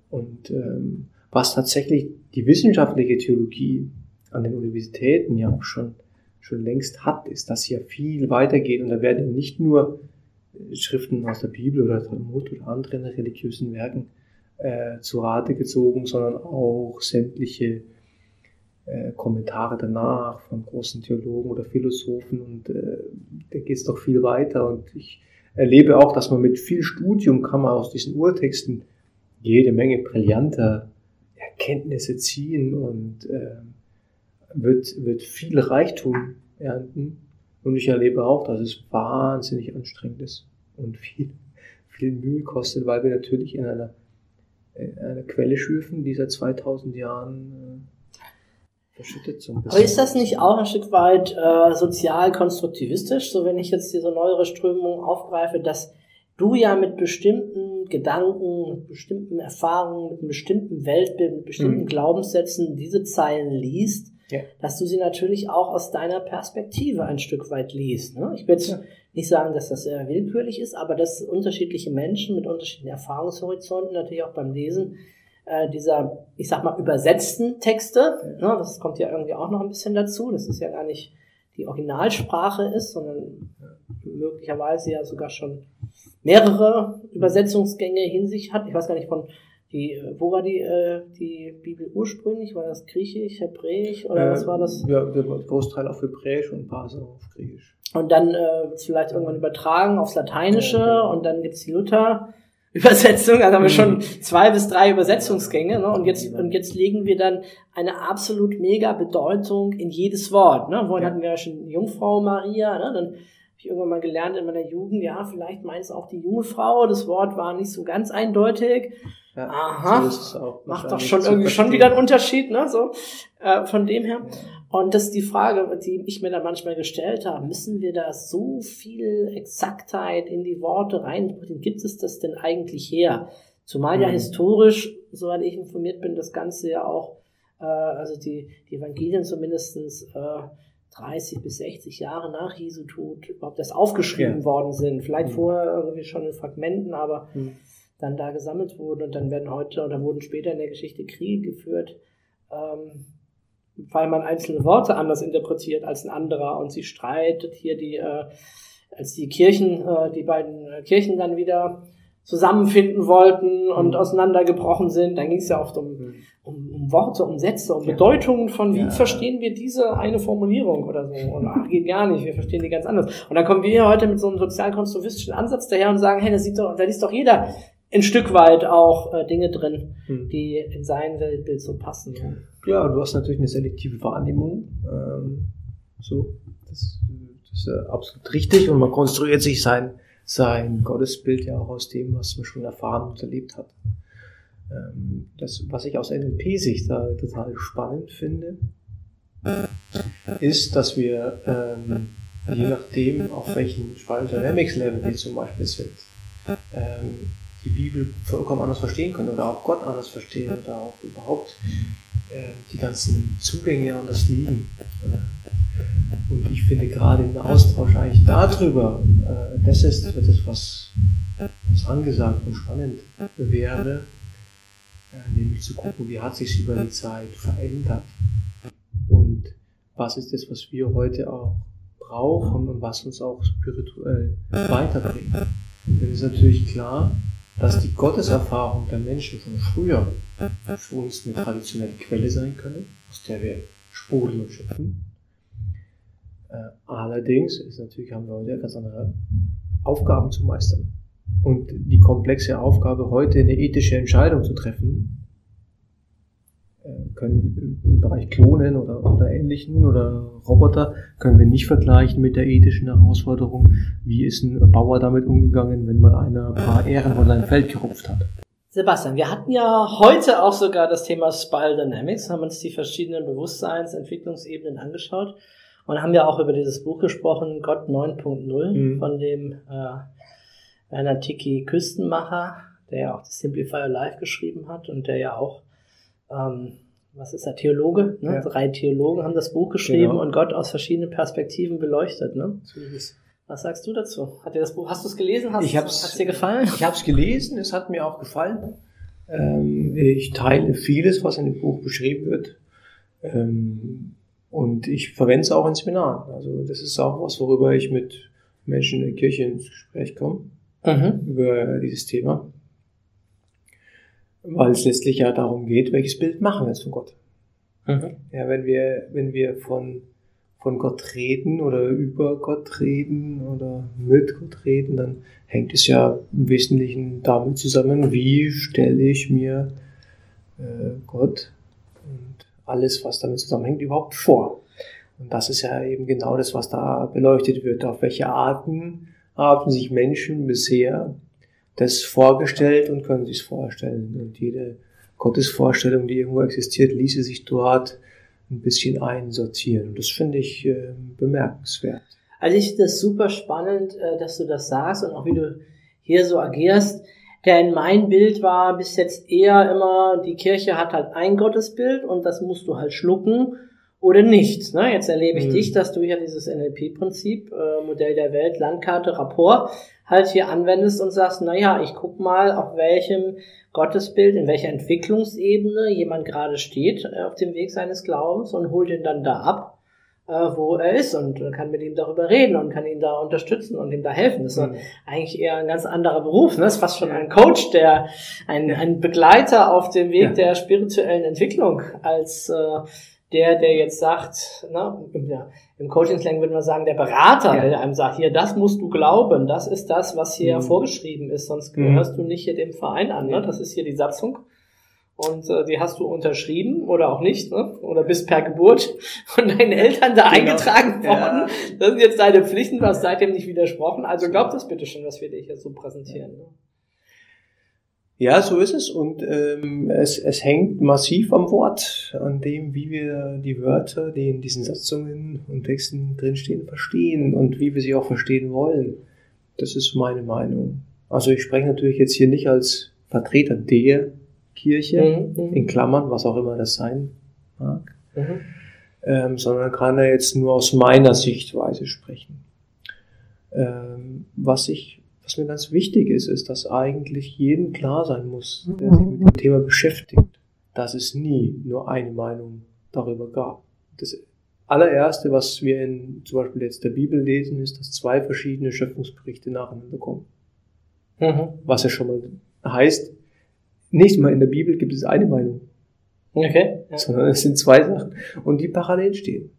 Und ähm, was tatsächlich die wissenschaftliche Theologie an den Universitäten ja auch schon, schon längst hat, ist, dass hier viel weitergeht und da werden nicht nur äh, Schriften aus der Bibel oder Talmud oder anderen religiösen Werken äh, zu Rate gezogen, sondern auch sämtliche äh, Kommentare danach von großen Theologen oder Philosophen und äh, da geht es doch viel weiter und ich erlebe auch, dass man mit viel Studium kann man aus diesen Urtexten jede Menge brillanter Erkenntnisse ziehen und äh, wird, wird viel Reichtum ernten. Und ich erlebe auch, dass es wahnsinnig anstrengend ist und viel, viel Mühe kostet, weil wir natürlich in einer, in einer Quelle schürfen, die seit 2000 Jahren äh, verschüttet so ein bisschen. Aber ist das nicht auch ein Stück weit äh, sozial konstruktivistisch, so wenn ich jetzt diese neuere Strömung aufgreife, dass du ja mit bestimmten Gedanken, mit bestimmten Erfahrungen, mit einem bestimmten Weltbild, mit bestimmten Mhm. Glaubenssätzen diese Zeilen liest, Ja. dass du sie natürlich auch aus deiner Perspektive ein Stück weit liest. Ne? Ich will jetzt Ja. nicht sagen, dass das äh, willkürlich ist, aber dass unterschiedliche Menschen mit unterschiedlichen Erfahrungshorizonten natürlich auch beim Lesen äh, dieser, ich sag mal, übersetzten Texte, ne, das kommt ja irgendwie auch noch ein bisschen dazu, das ist ja gar nicht die Originalsprache ist, sondern möglicherweise ja sogar schon mehrere Übersetzungsgänge in sich hat. Ich weiß gar nicht von die, äh, wo war die, äh, die Bibel ursprünglich? War das Griechisch, Hebräisch oder was war das? Ja, der Großteil auf Hebräisch und ein paar so auf Griechisch. Und dann äh, vielleicht irgendwann übertragen aufs Lateinische Ja, genau. und dann gibt's die Luther-Übersetzung. Also haben wir schon Mhm. zwei bis drei Übersetzungsgänge. Ne? Und, jetzt, und jetzt legen wir dann eine absolut mega Bedeutung in jedes Wort. Ne? Vorhin Ja. hatten wir ja schon Jungfrau Maria. Ne? Dann ich irgendwann mal gelernt in meiner Jugend, ja, vielleicht meint es auch die junge Frau. Das Wort war nicht so ganz eindeutig. Ja, Aha, so Macht doch schon irgendwie schon wieder einen Unterschied, ne? So äh, von dem her. Und das ist die Frage, die ich mir da manchmal gestellt habe. Müssen wir da so viel Exaktheit in die Worte reinbringen? Gibt es das denn eigentlich her? Zumal ja Mhm. historisch, soweit ich informiert bin, das Ganze ja auch, äh, also die, die Evangelien zumindestens äh, 30 bis 60 Jahre nach Jesu Tod überhaupt erst aufgeschrieben Ja. worden sind. Vielleicht Mhm. vorher irgendwie schon in Fragmenten, aber Mhm. Dann da gesammelt wurden und dann werden heute oder wurden später in der Geschichte Kriege geführt, ähm, weil man einzelne Worte anders interpretiert als ein anderer und sie streitet hier die, äh, als die Kirchen, äh, die beiden äh, Kirchen dann wieder zusammenfinden wollten und Mhm. auseinandergebrochen sind, dann ging es ja oft um, Mhm. um, um Worte, um Sätze, um Ja. Bedeutungen von, wie Ja. verstehen wir diese eine Formulierung oder so. Und ach, geht gar nicht, wir verstehen die ganz anders. Und dann kommen wir hier heute mit so einem sozialkonstruktivistischen Ansatz daher und sagen, hey, da sieht doch, da liest doch jeder ein Stück weit auch äh, Dinge drin, Mhm. die in sein Weltbild so passen. Ja, du hast natürlich eine selektive Wahrnehmung. Ähm, so, das, das ist äh, absolut richtig und man konstruiert sich sein, sein Gottesbild ja auch aus dem, was man schon erfahren und erlebt hat. Ähm, das, was ich aus NLP-Sicht da total spannend finde, ist, dass wir ähm, je nachdem, auf welchem Spiral Dynamics Level wir zum Beispiel sind, ähm, die Bibel vollkommen anders verstehen können oder auch Gott anders verstehen oder auch überhaupt äh, die ganzen Zugänge anders liegen. Und ich finde gerade im Austausch eigentlich darüber, äh, das ist das, was, was angesagt und spannend wäre, äh, nämlich zu gucken, wie hat sich über die Zeit verändert und was ist das, was wir heute auch brauchen und was uns auch spirituell weiterbringt. Denn es ist natürlich klar, dass die Gotteserfahrung der Menschen von früher für uns eine traditionelle Quelle sein können, aus der wir sprudeln und schöpfen. Äh, allerdings ist natürlich, haben wir heute ganz andere Aufgaben zu meistern. Und die komplexe Aufgabe, heute eine ethische Entscheidung zu treffen, können im Bereich Klonen oder, oder Ähnlichen oder Roboter, können wir nicht vergleichen mit der ethischen Herausforderung, wie ist ein Bauer damit umgegangen, wenn man einer ein paar Ähren von seinem Feld gerupft hat. Sebastian, wir hatten ja heute auch sogar das Thema Spiral Dynamics, haben uns die verschiedenen Bewusstseinsentwicklungsebenen angeschaut und haben ja auch über dieses Buch gesprochen, Gott 9.0, Mhm. von dem äh, Werner Tiki Küstenmacher, der ja auch das Simplify Life geschrieben hat und der ja auch, ähm, was ist er, Theologe? Ne? Ja. Drei Theologen haben das Buch geschrieben Genau. und Gott aus verschiedenen Perspektiven beleuchtet. Ne? Was sagst du dazu? Hat dir das Buch, hast du es gelesen? Hast, Ich hab's- Hat's dir gefallen? Ich habe es gelesen, es hat mir auch gefallen. Ähm, ich teile vieles, was in dem Buch beschrieben wird. Ähm, und ich verwende es auch in Seminaren. Also das ist auch was, worüber ich mit Menschen in der Kirche ins Gespräch komme, Mhm. über dieses Thema. Weil es letztlich ja darum geht, welches Bild machen wir jetzt von Gott. Mhm. Ja, wenn wir, wenn wir von, von Gott reden oder über Gott reden oder mit Gott reden, dann hängt es ja im Wesentlichen damit zusammen, wie stelle ich mir äh, Gott und alles, was damit zusammenhängt, überhaupt vor. Und das ist ja eben genau das, was da beleuchtet wird. Auf welche Arten haben sich Menschen bisher das vorgestellt und können sich es vorstellen. Und jede Gottesvorstellung, die irgendwo existiert, ließe sich dort ein bisschen einsortieren. Und das finde ich äh, bemerkenswert. Also ich finde das super spannend, äh, dass du das sagst und auch wie du hier so agierst. Denn mein Bild war bis jetzt eher immer, die Kirche hat halt ein Gottesbild und das musst du halt schlucken oder nicht. Ne? Jetzt erlebe ich Mhm. dich, dass du ja dieses NLP-Prinzip, äh, Modell der Welt, Landkarte, Rapport, halt hier anwendest und sagst, na ja, ich guck mal, auf welchem Gottesbild, in welcher Entwicklungsebene jemand gerade steht äh, auf dem Weg seines Glaubens und hol den dann da ab äh, wo er ist und kann mit ihm darüber reden und kann ihn da unterstützen und ihm da helfen. Das ist Mhm. eigentlich eher ein ganz anderer Beruf. Ne? Das ist fast schon ein Coach, der ein, ein Begleiter auf dem Weg Ja. der spirituellen Entwicklung als äh, der, der jetzt sagt, ne, im, ja, Coaching-Slang würde man sagen, der Berater, Ja. der einem sagt, hier, das musst du glauben, das ist das, was hier Mhm. vorgeschrieben ist, sonst Mhm. gehörst du nicht hier dem Verein an. Ne? Ja. Das ist hier die Satzung. Und äh, die hast du unterschrieben oder auch nicht, ne? oder bist per Geburt von deinen Eltern da Genau. eingetragen Ja. worden. Das sind jetzt deine Pflichten, du hast seitdem nicht widersprochen. Also glaub das bitte schon, was wir dich jetzt so präsentieren. Ne? Ja, so ist es. Und ähm, es, es hängt massiv am Wort, an dem, wie wir die Wörter, die in diesen Satzungen und Texten drinstehen, verstehen und wie wir sie auch verstehen wollen. Das ist meine Meinung. Also ich spreche natürlich jetzt hier nicht als Vertreter der Kirche, Mhm. in Klammern, was auch immer das sein mag, Mhm. ähm, sondern kann er jetzt nur aus meiner Sichtweise sprechen. Ähm, was ich, was mir ganz wichtig ist, ist, dass eigentlich jedem klar sein muss, der sich mit dem Thema beschäftigt, dass es nie nur eine Meinung darüber gab. Das allererste, was wir in zum Beispiel jetzt der Bibel lesen, ist, dass zwei verschiedene Schöpfungsberichte nacheinander kommen. Mhm. Was ja schon mal heißt, nicht mal in der Bibel gibt es eine Meinung Okay. Ja. sondern es sind zwei Sachen und die parallel stehen,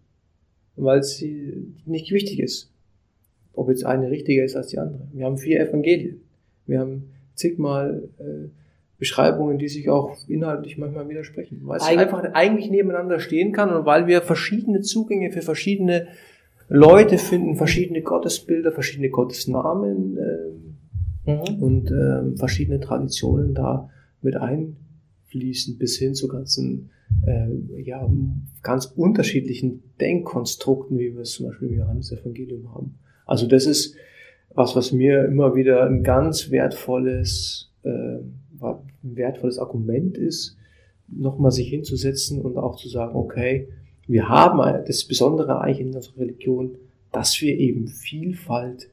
weil sie nicht wichtig ist, ob jetzt eine richtiger ist als die andere. Wir haben vier Evangelien, wir haben zigmal äh, Beschreibungen, die sich auch inhaltlich manchmal widersprechen, weil es einfach eigentlich nebeneinander stehen kann und weil wir verschiedene Zugänge für verschiedene Leute finden, verschiedene Gottesbilder, verschiedene Gottesnamen ähm, Mhm. und ähm, verschiedene Traditionen da mit einfließen, bis hin zu ganzen, äh, ja, ganz unterschiedlichen Denkkonstrukten, wie wir es zum Beispiel im Johannesevangelium haben. Also das ist was, was mir immer wieder ein ganz wertvolles, äh, wertvolles Argument ist, nochmal sich hinzusetzen und auch zu sagen, okay, wir haben das Besondere eigentlich in unserer Religion, dass wir eben Vielfalt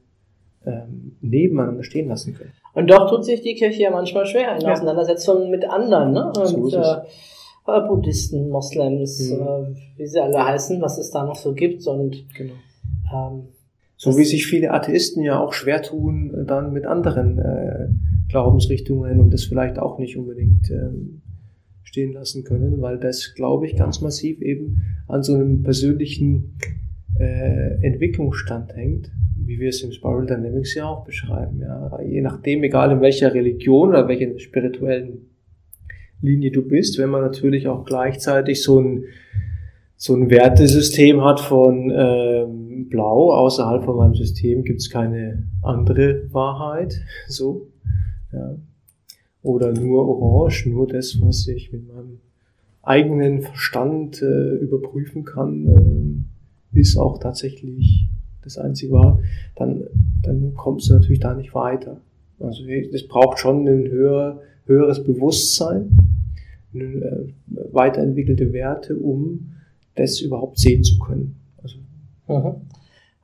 ähm, nebeneinander stehen lassen können. Und doch tut sich die Kirche ja manchmal schwer in Ja. Auseinandersetzungen mit anderen, ne? Und, So äh, äh, Buddhisten, Moslems, Mhm. äh, wie sie alle heißen, was es da noch so gibt. Und Genau. ähm, So wie sich viele Atheisten ja auch schwer tun, dann mit anderen äh, Glaubensrichtungen und das vielleicht auch nicht unbedingt ähm, stehen lassen können, weil das, glaube ich, ganz massiv eben an so einem persönlichen äh, Entwicklungsstand hängt, wie wir es im Spiral Dynamics ja auch beschreiben. Ja. Je nachdem, egal in welcher Religion oder welcher spirituellen Linie du bist, wenn man natürlich auch gleichzeitig so ein so ein Wertesystem hat von ähm, Blau, außerhalb von meinem System gibt es keine andere Wahrheit, (laughs) so, ja. Oder nur Orange, nur das, was ich mit meinem eigenen Verstand äh, überprüfen kann, ähm, ist auch tatsächlich das einzige wahr, dann, dann kommst du natürlich da nicht weiter. Also das braucht schon ein höher, höheres Bewusstsein, eine, äh, weiterentwickelte Werte, um das überhaupt sehen zu können. Also.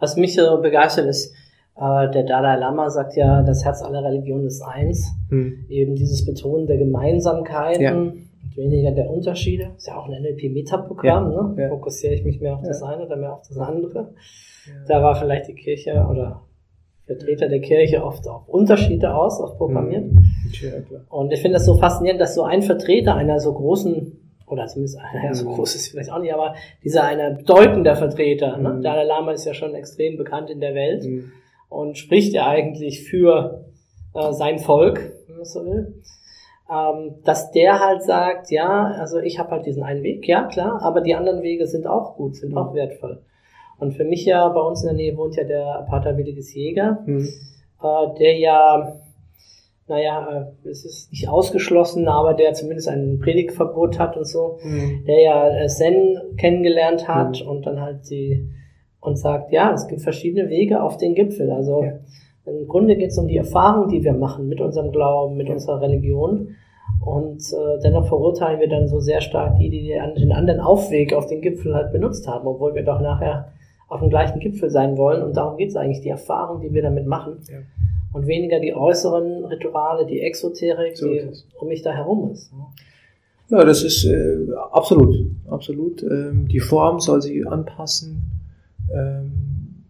Was mich so begeistert ist, äh, der Dalai Lama sagt ja, das Herz aller Religionen ist eins. hm, Eben dieses Betonen der Gemeinsamkeiten Ja. und weniger der Unterschiede. Ist ja auch ein NLP-Metaprogramm, Ja, ne? ja. Fokussiere ich mich mehr auf das eine oder mehr auf das andere. Da war vielleicht die Kirche oder Vertreter der Kirche oft auf Unterschiede aus, auf Programmiert. Hm, ja, klar. Und ich finde das so faszinierend, dass so ein Vertreter einer so großen, oder zumindest einer, ja, so Mhm. groß ist vielleicht auch nicht, aber dieser einer bedeutender Vertreter, ne? Mhm. Dalai Lama ist ja schon extrem bekannt in der Welt Hm, und spricht ja eigentlich für äh, sein Volk, wenn man so will. Ähm, dass der halt sagt, ja, also ich habe halt diesen einen Weg, ja klar, aber die anderen Wege sind auch gut, sind Mhm. auch wertvoll. Und für mich ja, bei uns in der Nähe wohnt ja der Pater Williges Jäger, hm, äh, der ja, naja, äh, es ist nicht ausgeschlossen, aber der zumindest ein Predigtverbot hat und so, hm, der ja äh, Zen kennengelernt hat Mhm. und dann halt die und sagt, ja, es gibt verschiedene Wege auf den Gipfel. Also Ja. im Grunde geht es um die Erfahrung, die wir machen mit unserem Glauben, mit Ja. unserer Religion. Und äh, dennoch verurteilen wir dann so sehr stark die, die den den anderen Aufweg auf den Gipfel halt benutzt haben, obwohl wir doch nachher auf dem gleichen Gipfel sein wollen. Und darum geht es eigentlich, die Erfahrung, die wir damit machen. Ja. Und weniger die äußeren Rituale, die Exoterik, So die um mich da herum ist. Ja, das ist äh, absolut, absolut. Ähm, die Form soll sich anpassen. Ähm,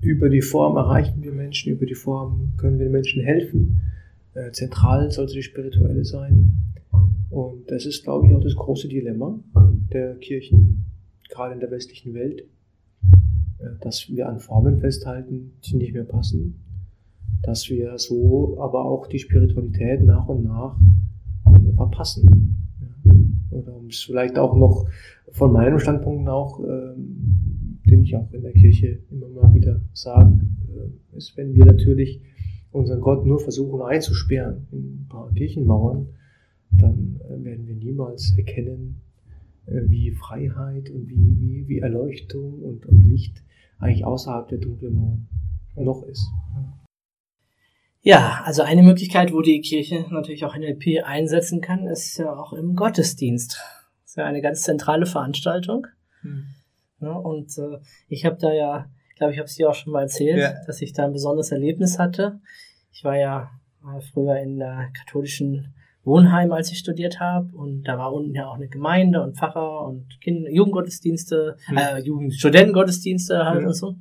über die Form erreichen wir Menschen, über die Form können wir den Menschen helfen. Äh, zentral sollte die spirituelle sein. Und das ist, glaube ich, auch das große Dilemma der Kirchen, gerade in der westlichen Welt, dass wir an Formen festhalten, die nicht mehr passen, dass wir so aber auch die Spiritualität nach und nach verpassen. Oder um es vielleicht auch noch von meinem Standpunkt auch, ähm, den ich auch in der Kirche immer mal wieder sage, äh, ist, wenn wir natürlich unseren Gott nur versuchen einzusperren in ein paar Kirchenmauern, dann äh, werden wir niemals erkennen, wie Freiheit und wie, wie, wie Erleuchtung und, und Licht eigentlich außerhalb der dunklen Mauern noch ist. Ja, also eine Möglichkeit, wo die Kirche natürlich auch NLP einsetzen kann, ist ja auch im Gottesdienst. Das ist ja eine ganz zentrale Veranstaltung. Hm. Ja, und äh, ich habe da ja, glaube ich, habe es dir auch schon mal erzählt, ja. dass ich da ein besonderes Erlebnis hatte. Ich war ja war früher in der katholischen Wohnheim, als ich studiert habe. Und da war unten ja auch eine Gemeinde und Pfarrer und Kinder, Jugendgottesdienste, mhm. äh, Jugend Studentengottesdienste halt mhm. und so.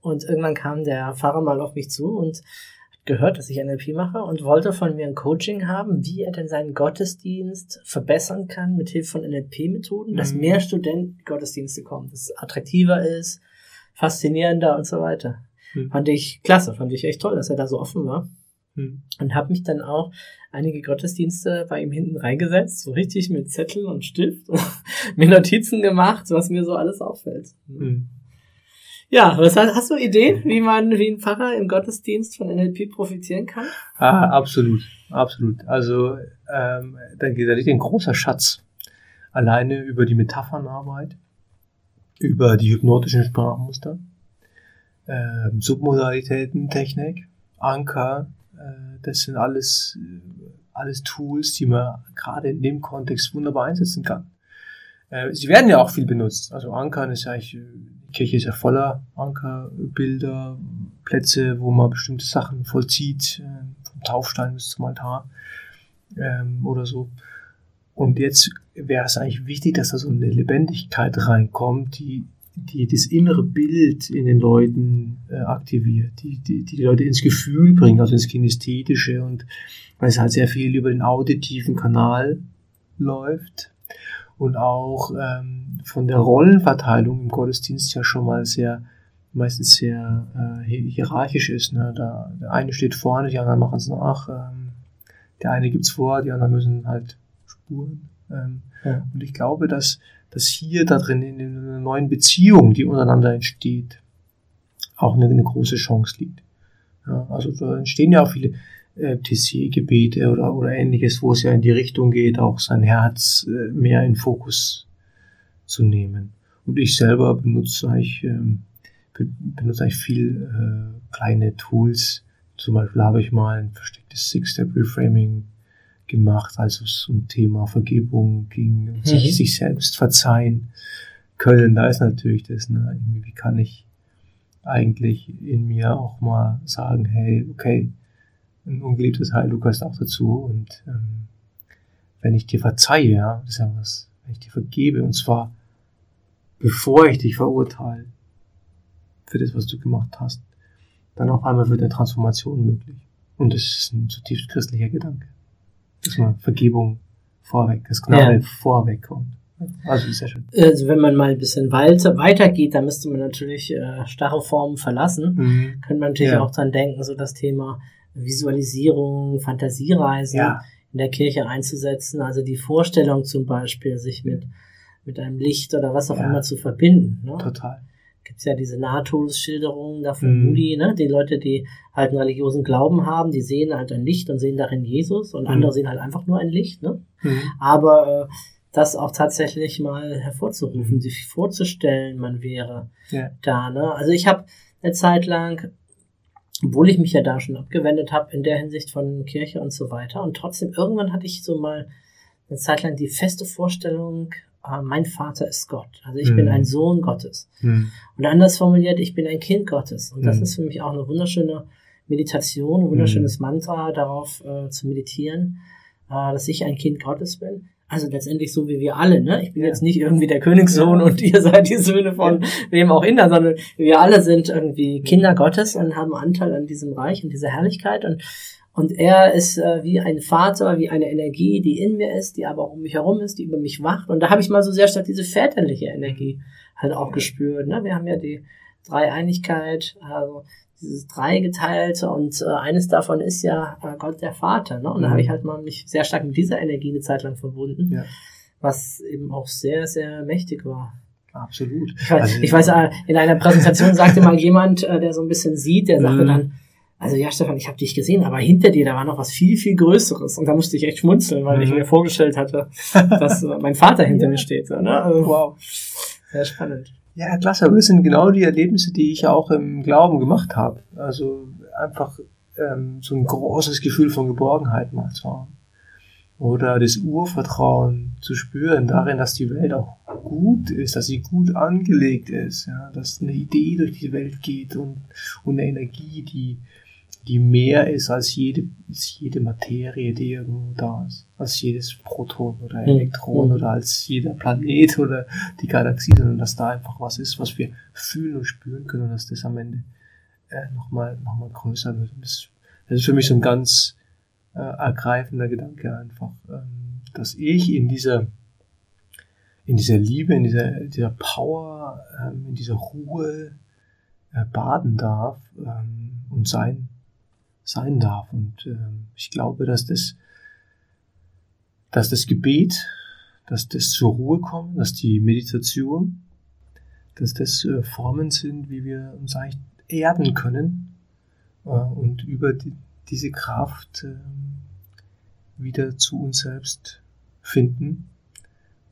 Und irgendwann kam der Pfarrer mal auf mich zu und hat gehört, dass ich NLP mache und wollte von mir ein Coaching haben, wie er denn seinen Gottesdienst verbessern kann mit Hilfe von NLP-Methoden, mhm. dass mehr Studenten Gottesdienste kommen, dass es attraktiver ist, faszinierender und so weiter. Mhm. Fand ich klasse, fand ich echt toll, dass er da so offen war. Mhm. Und habe mich dann auch einige Gottesdienste bei ihm hinten reingesetzt, so richtig mit Zettel und Stift, (laughs) mir Notizen gemacht, was mir so alles auffällt. Mhm. Ja, was hast, hast du Ideen, wie man wie ein Pfarrer im Gottesdienst von NLP profitieren kann? Ah, absolut, absolut. Also ähm, da, da liegt ein großer Schatz. Alleine über die Metaphernarbeit, über die hypnotischen Sprachmuster, äh, Submodalitäten, Technik, Anker, das sind alles, alles Tools, die man gerade in dem Kontext wunderbar einsetzen kann. Äh, sie werden ja auch viel benutzt. Also Ankern ist ja eigentlich, die Kirche ist ja voller Ankerbilder, Plätze, wo man bestimmte Sachen vollzieht, äh, vom Taufstein bis zum Altar ähm, oder so. Und jetzt wäre es eigentlich wichtig, dass da so eine Lebendigkeit reinkommt, die die das innere Bild in den Leuten äh, aktiviert, die, die, die Leute ins Gefühl bringt, also ins Kinästhetische und weil es halt sehr viel über den auditiven Kanal läuft und auch ähm, von der Rollenverteilung im Gottesdienst ja schon mal sehr meistens sehr äh, hierarchisch ist. Ne? Da, der eine steht vorne, die anderen machen es nach. Ähm, der eine gibt's vor, die anderen müssen halt spuren. Ähm, ja. Und ich glaube, dass dass hier da drin in einer neuen Beziehung, die untereinander entsteht, auch eine, eine große Chance liegt. Ja, also da entstehen ja auch viele äh, TC-Gebete oder, oder ähnliches, wo es ja in die Richtung geht, auch sein Herz äh, mehr in Fokus zu nehmen. Und ich selber benutze eigentlich, ähm, benutze eigentlich viel äh, kleine Tools. Zum Beispiel habe ich mal ein verstecktes Six-Step-Reframing gemacht, als es um Thema Vergebung ging, mhm. sich, sich selbst verzeihen können. Da ist natürlich das, ne, wie kann ich eigentlich in mir auch mal sagen, hey, okay, ein ungeliebtes Heil, du gehörst auch dazu und ähm, wenn ich dir verzeihe, ja, das ist ja was, wenn ich dir vergebe und zwar bevor ich dich verurteile für das, was du gemacht hast, dann auf einmal wird eine Transformation möglich. Und das ist ein zutiefst christlicher Gedanke dass man Vergebung vorweg, dass Gnade ja. vorweg kommt. Also sehr schön. Also wenn man mal ein bisschen weiter geht, dann müsste man natürlich äh, starre Formen verlassen. Mhm. Könnte man natürlich ja. auch dran denken, so das Thema Visualisierung, Fantasiereisen ja. in der Kirche einzusetzen. Also die Vorstellung zum Beispiel, sich mit, mit einem Licht oder was auch immer zu verbinden. Ne? Total gibt's ja diese Nahtodes-Schilderungen da von mhm. Moody, ne? Die Leute, die halt einen religiösen Glauben haben, die sehen halt ein Licht und sehen darin Jesus und mhm. andere sehen halt einfach nur ein Licht, ne? Mhm. Aber äh, das auch tatsächlich mal hervorzurufen, mhm. sich vorzustellen, man wäre ja. da, ne? Also ich habe eine Zeit lang obwohl ich mich ja da schon abgewendet habe in der Hinsicht von Kirche und so weiter. Und trotzdem, irgendwann hatte ich so mal eine Zeit lang die feste Vorstellung, ah, mein Vater ist Gott. Also ich mhm. bin ein Sohn Gottes. Mhm. Und anders formuliert, ich bin ein Kind Gottes. Und das mhm. ist für mich auch eine wunderschöne Meditation, ein wunderschönes mhm. Mantra, darauf äh, zu meditieren, äh, dass ich ein Kind Gottes bin. Also letztendlich so wie wir alle, ne? Ich bin ja. jetzt nicht irgendwie der Königssohn und (laughs) ihr seid die Söhne von ja. wem auch immer, sondern wir alle sind irgendwie Kinder Gottes und haben Anteil an diesem Reich und dieser Herrlichkeit und und er ist äh, wie ein Vater, wie eine Energie, die in mir ist, die aber auch um mich herum ist, die über mich wacht. Und da habe ich mal so sehr stark diese väterliche Energie halt auch gespürt. Ne? Wir haben ja die Dreieinigkeit, also dieses Dreigeteilte und äh, eines davon ist ja äh, Gott der Vater. Ne? Und da habe ich mhm. halt mal mich sehr stark mit dieser Energie eine Zeit lang verbunden. Ja. was eben auch sehr, sehr mächtig war. Absolut. Ich weiß, Also- ich weiß äh, in einer Präsentation sagte mal jemand, äh, der so ein bisschen sieht, der sagte Mhm. dann, also ja, Stefan, ich habe dich gesehen, aber hinter dir, da war noch was viel, viel Größeres. Und da musste ich echt schmunzeln, weil ich Mhm. mir vorgestellt hatte, dass äh, mein Vater hinter mir steht. Ne? also, Wow. Sehr spannend. Ja, klasse, aber das sind genau die Erlebnisse, die ich ja auch im Glauben gemacht habe. Also einfach ähm, so ein großes Gefühl von Geborgenheit mal zu haben. Oder das Urvertrauen zu spüren darin, dass die Welt auch gut ist, dass sie gut angelegt ist, ja, dass eine Idee durch die Welt geht und, und eine Energie, die, die mehr ist als jede, als jede Materie, die irgendwo da ist, als jedes Proton oder Mhm. Elektron Mhm. oder als jeder Planet oder die Galaxie, sondern dass da einfach was ist, was wir fühlen und spüren können und dass das am Ende äh, nochmal noch mal größer wird. Das, das ist für mich so ein ganz äh, ergreifender Gedanke einfach, ähm, dass ich in dieser in dieser Liebe, in dieser, dieser Power, ähm, in dieser Ruhe äh, baden darf ähm, und sein, sein darf. Und ähm, ich glaube, dass das, dass das Gebet, dass das zur Ruhe kommen, dass die Meditation, dass das äh, Formen sind, wie wir uns eigentlich erden können äh, und über die, diese Kraft ähm, wieder zu uns selbst finden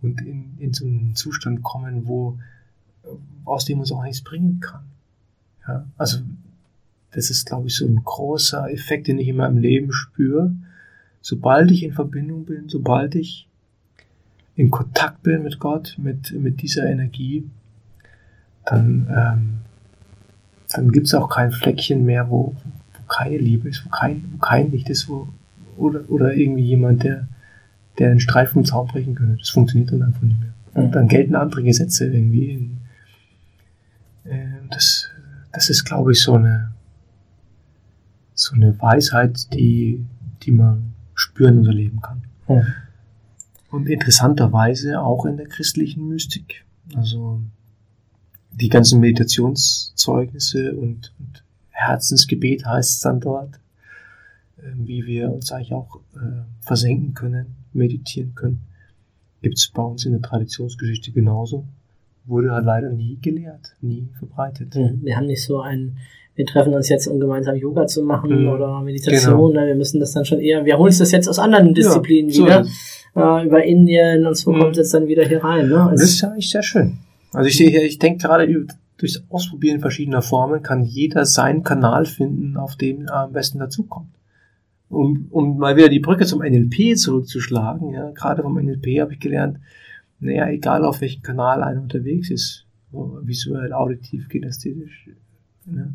und in, in so einen Zustand kommen, wo äh, aus dem uns auch nichts bringen kann. Ja, also das ist, glaube ich, so ein großer Effekt, den ich in meinem Leben spüre. Sobald ich in Verbindung bin, sobald ich in Kontakt bin mit Gott, mit, mit dieser Energie, dann, ähm, dann gibt es auch kein Fleckchen mehr, wo, wo keine Liebe ist, wo kein, wo kein Licht ist, wo, oder, oder irgendwie jemand, der, der einen Streit vom Zaun brechen könnte. Das funktioniert dann einfach nicht mehr. Und dann gelten andere Gesetze irgendwie. In, äh, das, das ist, glaube ich, so eine, so eine Weisheit, die, die man spüren und erleben kann. Ja. Und interessanterweise auch in der christlichen Mystik. Also die ganzen Meditationszeugnisse und, und Herzensgebet heißt es dann dort, äh, wie wir uns eigentlich auch äh, versenken können, meditieren können. Gibt es bei uns in der Traditionsgeschichte genauso. Wurde halt leider nie gelehrt, nie verbreitet. Wir haben nicht so ein, wir treffen uns jetzt, um gemeinsam Yoga zu machen Mhm. oder Meditation. Ne? Wir müssen das dann schon eher, wir holen uns das jetzt aus anderen Disziplinen Ja, wieder. Äh, über Indien und so Mhm. kommt es jetzt dann wieder hier rein. Ne? Und das Also, ist ja eigentlich sehr schön. Also ich sehe, ich denke gerade durchs Ausprobieren verschiedener Formen kann jeder seinen Kanal finden, auf dem er am besten dazukommt. Um, um mal wieder die Brücke zum NLP zurückzuschlagen, ja, gerade vom NLP habe ich gelernt, naja, egal auf welchem Kanal einer unterwegs ist, visuell, auditiv, kinästhetisch, ne,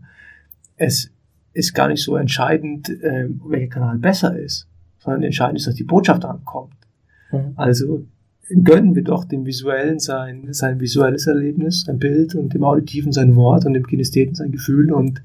es ist gar nicht so entscheidend, äh, welcher Kanal besser ist, sondern entscheidend ist, dass die Botschaft ankommt. Mhm. Also gönnen wir doch dem Visuellen sein, sein visuelles Erlebnis, ein Bild und dem Auditiven sein Wort und dem Kinästheten sein Gefühl und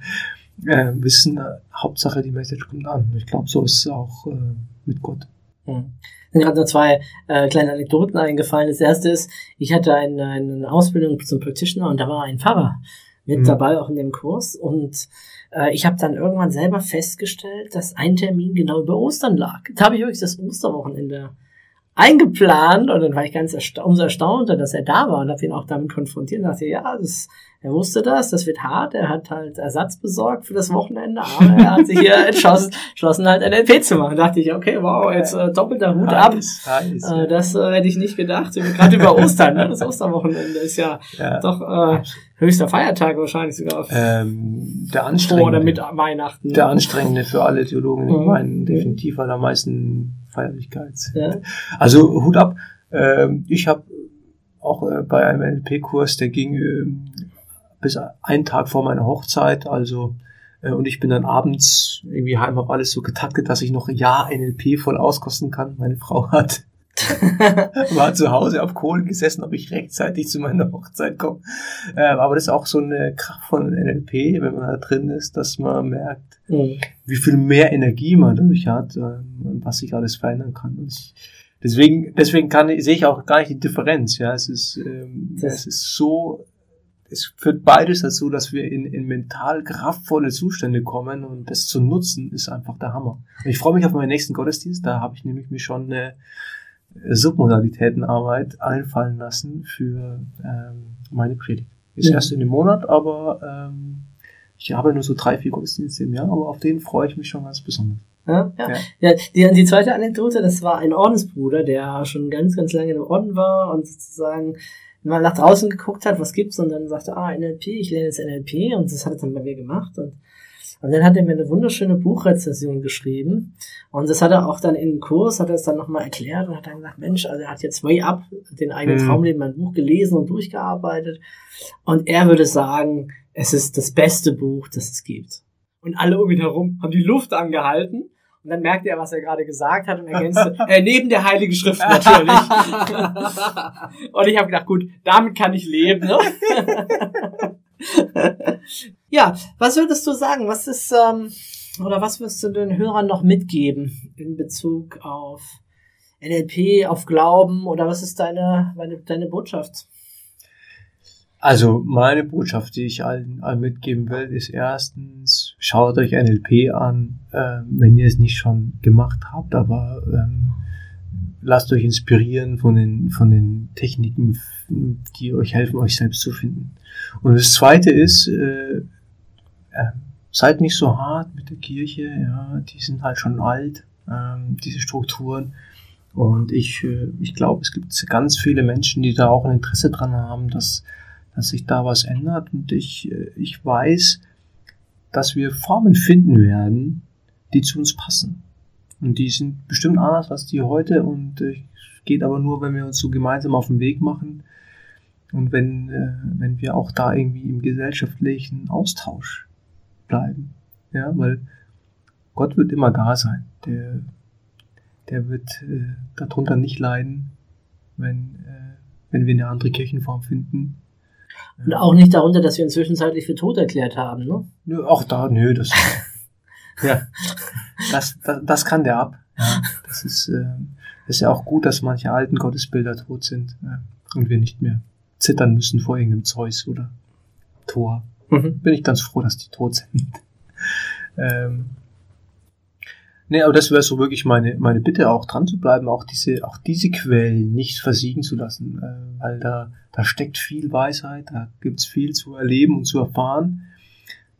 äh, wissen, äh, Hauptsache die Message kommt an. Ich glaube, so ist es auch äh, mit Gott. Mhm. Sind gerade nur zwei äh, kleine Anekdoten eingefallen. Das erste ist, ich hatte eine, eine Ausbildung zum Practitioner und da war ein Pfarrer mit Mhm. dabei, auch in dem Kurs. Und äh, ich habe dann irgendwann selber festgestellt, dass ein Termin genau über Ostern lag. Da habe ich wirklich das Osterwochenende eingeplant und dann war ich ganz ersta umso erstaunter, dass er da war und habe ihn auch damit konfrontiert und dachte, ja, das, er wusste das, das wird hart, er hat halt Ersatz besorgt für das Wochenende, aber er hat sich hier (laughs) entschlossen, entschlossen halt NLP zu machen. Da dachte ich, okay, wow, jetzt äh, doppelter Hut ab. Heiß, heiß, Äh, das äh, hätte ich nicht gedacht. Gerade über Ostern, ne? das Osterwochenende ist ja ja. doch äh, höchster Feiertag wahrscheinlich sogar ähm, der vor anstrengende, oder mit Weihnachten. der anstrengende für alle Theologen, ich Mhm. meine, definitiv hat am meisten Feierlichkeit. Ja. Also Hut ab. Ähm, ich habe auch äh, bei einem NLP-Kurs, der ging ähm, bis einen Tag vor meiner Hochzeit, also äh, und ich bin dann abends irgendwie heim, habe alles so getaktet, dass ich noch ein Jahr NLP voll auskosten kann. Meine Frau hat (laughs) war zu Hause auf Kohlen gesessen, ob ich rechtzeitig zu meiner Hochzeit komme. Äh, aber das ist auch so eine Kraft von NLP, wenn man da drin ist, dass man merkt, Mhm. wie viel mehr Energie man dadurch hat ähm, und was sich alles verändern kann. Und ich, deswegen, deswegen kann sehe ich auch gar nicht die Differenz. Ja, es ist, ähm, es ist so, es führt beides dazu, dass wir in, in mental kraftvolle Zustände kommen und das zu nutzen ist einfach der Hammer. Und ich freue mich auf meinen nächsten Gottesdienst. Da habe ich nämlich mir schon eine, Submodalitätenarbeit einfallen lassen für ähm, meine Predigt. Ist Ja. erst in dem Monat, aber ähm, ich habe nur so drei, vier Gottesdienste im Jahr, aber auf den freue ich mich schon ganz besonders. Ja, ja. Ja. ja die, die zweite Anekdote, das war ein Ordensbruder, der schon ganz, ganz lange im Orden war und sozusagen mal nach draußen geguckt hat, was gibt's und dann sagte, ah, NLP, ich lerne jetzt NLP und das hat er dann bei mir gemacht und und dann hat er mir eine wunderschöne Buchrezension geschrieben. Und das hat er auch dann in dem Kurs, hat er es dann nochmal erklärt und hat dann gesagt, Mensch, also er hat jetzt Way Up, den eigenen Mhm. Traumleben, mein Buch gelesen und durchgearbeitet. Und er würde sagen, es ist das beste Buch, das es gibt. Und alle um ihn herum haben die Luft angehalten. Und dann merkte er, was er gerade gesagt hat und ergänzte, (laughs) äh, neben der Heiligen Schrift natürlich. (laughs) und ich habe gedacht, gut, damit kann ich leben. Ne? (laughs) ja, was würdest du sagen? Was ist, ähm, oder was wirst du den Hörern noch mitgeben in Bezug auf NLP, auf Glauben oder was ist deine, deine, deine Botschaft? Also meine Botschaft, die ich allen, allen mitgeben will, ist erstens, schaut euch NLP an, ähm, wenn ihr es nicht schon gemacht habt, aber ähm, lasst euch inspirieren von den, von den Techniken, die euch helfen, euch selbst zu finden. Und das Zweite ist, äh, äh, seid nicht so hart mit der Kirche, ja, die sind halt schon alt, ähm, diese Strukturen. Und ich, äh, ich glaube, es gibt ganz viele Menschen, die da auch ein Interesse dran haben, dass, dass sich da was ändert. Und ich, äh, ich weiß, dass wir Formen finden werden, die zu uns passen. Und die sind bestimmt anders als die heute und äh, geht aber nur, wenn wir uns so gemeinsam auf den Weg machen und wenn, äh, wenn wir auch da irgendwie im gesellschaftlichen Austausch bleiben. Ja, weil Gott wird immer da sein. Der, der wird äh, darunter nicht leiden, wenn, äh, wenn wir eine andere Kirchenform finden. Und auch nicht darunter, dass wir ihn zwischenzeitlich für tot erklärt haben, ne? Nö, auch da, nö, das, (laughs) ja, das, das, das kann der ab. Ja, das ist, äh, das ist ja auch gut, dass manche alten Gottesbilder tot sind äh, und wir nicht mehr zittern müssen vor irgendeinem Zeus oder Thor. Mhm. Bin ich ganz froh, dass die tot sind. ähm, nee, aber das wäre so wirklich meine, meine Bitte, auch dran zu bleiben, auch diese, auch diese Quellen nicht versiegen zu lassen, äh, weil da, da steckt viel Weisheit, da gibt's viel zu erleben und zu erfahren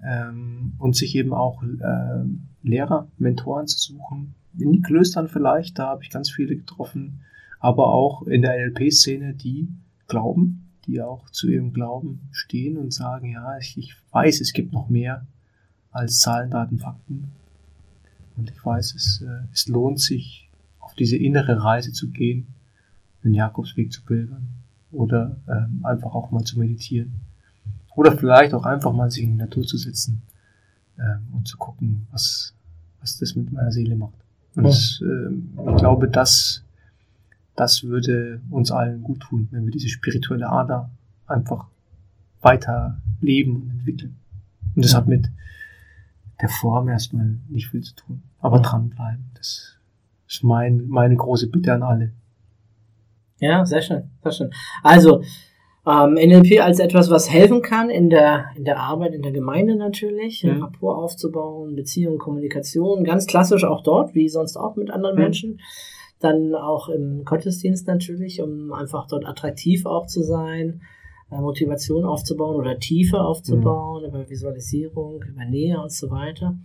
ähm, und sich eben auch äh, Lehrer, Mentoren zu suchen. In die Klöstern vielleicht, da habe ich ganz viele getroffen, aber auch in der NLP-Szene, die glauben, die auch zu ihrem Glauben stehen und sagen, ja, ich, ich weiß, es gibt noch mehr als Zahlen, Daten, Fakten. Und ich weiß, es, äh, es lohnt sich, auf diese innere Reise zu gehen, den Jakobsweg zu pilgern oder ähm, einfach auch mal zu meditieren. Oder vielleicht auch einfach mal sich in die Natur zu setzen ähm, und zu gucken, was, was das mit meiner Seele macht. Und Ja. das, ähm, ich glaube, das, das würde uns allen gut tun, wenn wir diese spirituelle Ader einfach weiter leben und entwickeln. Und das Ja. hat mit der Form erstmal nicht viel zu tun. Aber Ja. dranbleiben, das ist mein, meine große Bitte an alle. Ja, sehr schön, sehr schön. Also, ähm, NLP als etwas, was helfen kann in der, in der Arbeit, in der Gemeinde natürlich, Mhm. Rapport aufzubauen, Beziehung, Kommunikation, ganz klassisch auch dort, wie sonst auch mit anderen Mhm. Menschen. Dann auch im Gottesdienst natürlich, um einfach dort attraktiv auch zu sein, äh, Motivation aufzubauen oder Tiefe aufzubauen, über Visualisierung, über Nähe und so weiter.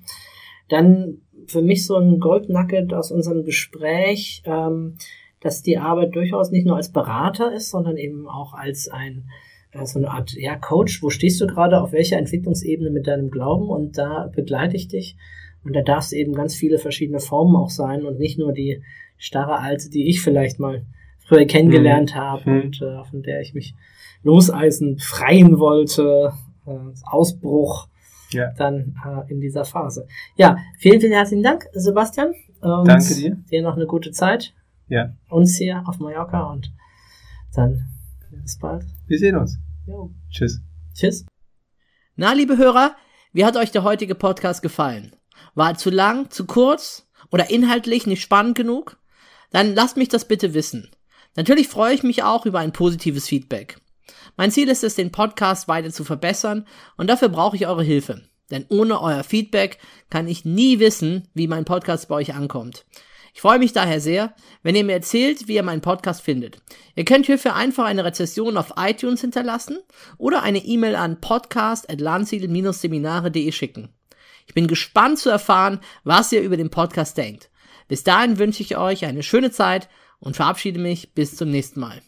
Dann für mich so ein Goldnugget aus unserem Gespräch, ähm, dass die Arbeit durchaus nicht nur als Berater ist, sondern eben auch als ein äh, so eine Art ja, Coach. Wo stehst du gerade? Auf welcher Entwicklungsebene mit deinem Glauben? Und da begleite ich dich. Und da darf es eben ganz viele verschiedene Formen auch sein und nicht nur die starre alte, die ich vielleicht mal früher kennengelernt habe Mhm. und äh, von der ich mich loseisen, freien wollte, äh, Ausbruch Ja. dann äh, in dieser Phase. Ja, vielen, vielen herzlichen Dank, Sebastian. Und Danke dir. Dir noch eine gute Zeit. Ja. Uns hier auf Mallorca und dann bis bald. Wir sehen uns. Jo. Tschüss. Tschüss. Na, liebe Hörer, wie hat euch der heutige Podcast gefallen? War er zu lang, zu kurz oder inhaltlich nicht spannend genug? Dann lasst mich das bitte wissen. Natürlich freue ich mich auch über ein positives Feedback. Mein Ziel ist es, den Podcast weiter zu verbessern und dafür brauche ich eure Hilfe. Denn ohne euer Feedback kann ich nie wissen, wie mein Podcast bei euch ankommt. Ich freue mich daher sehr, wenn ihr mir erzählt, wie ihr meinen Podcast findet. Ihr könnt hierfür einfach eine Rezession auf iTunes hinterlassen oder eine E-Mail an podcast.landsiedel-seminare.de schicken. Ich bin gespannt zu erfahren, was ihr über den Podcast denkt. Bis dahin wünsche ich euch eine schöne Zeit und verabschiede mich bis zum nächsten Mal.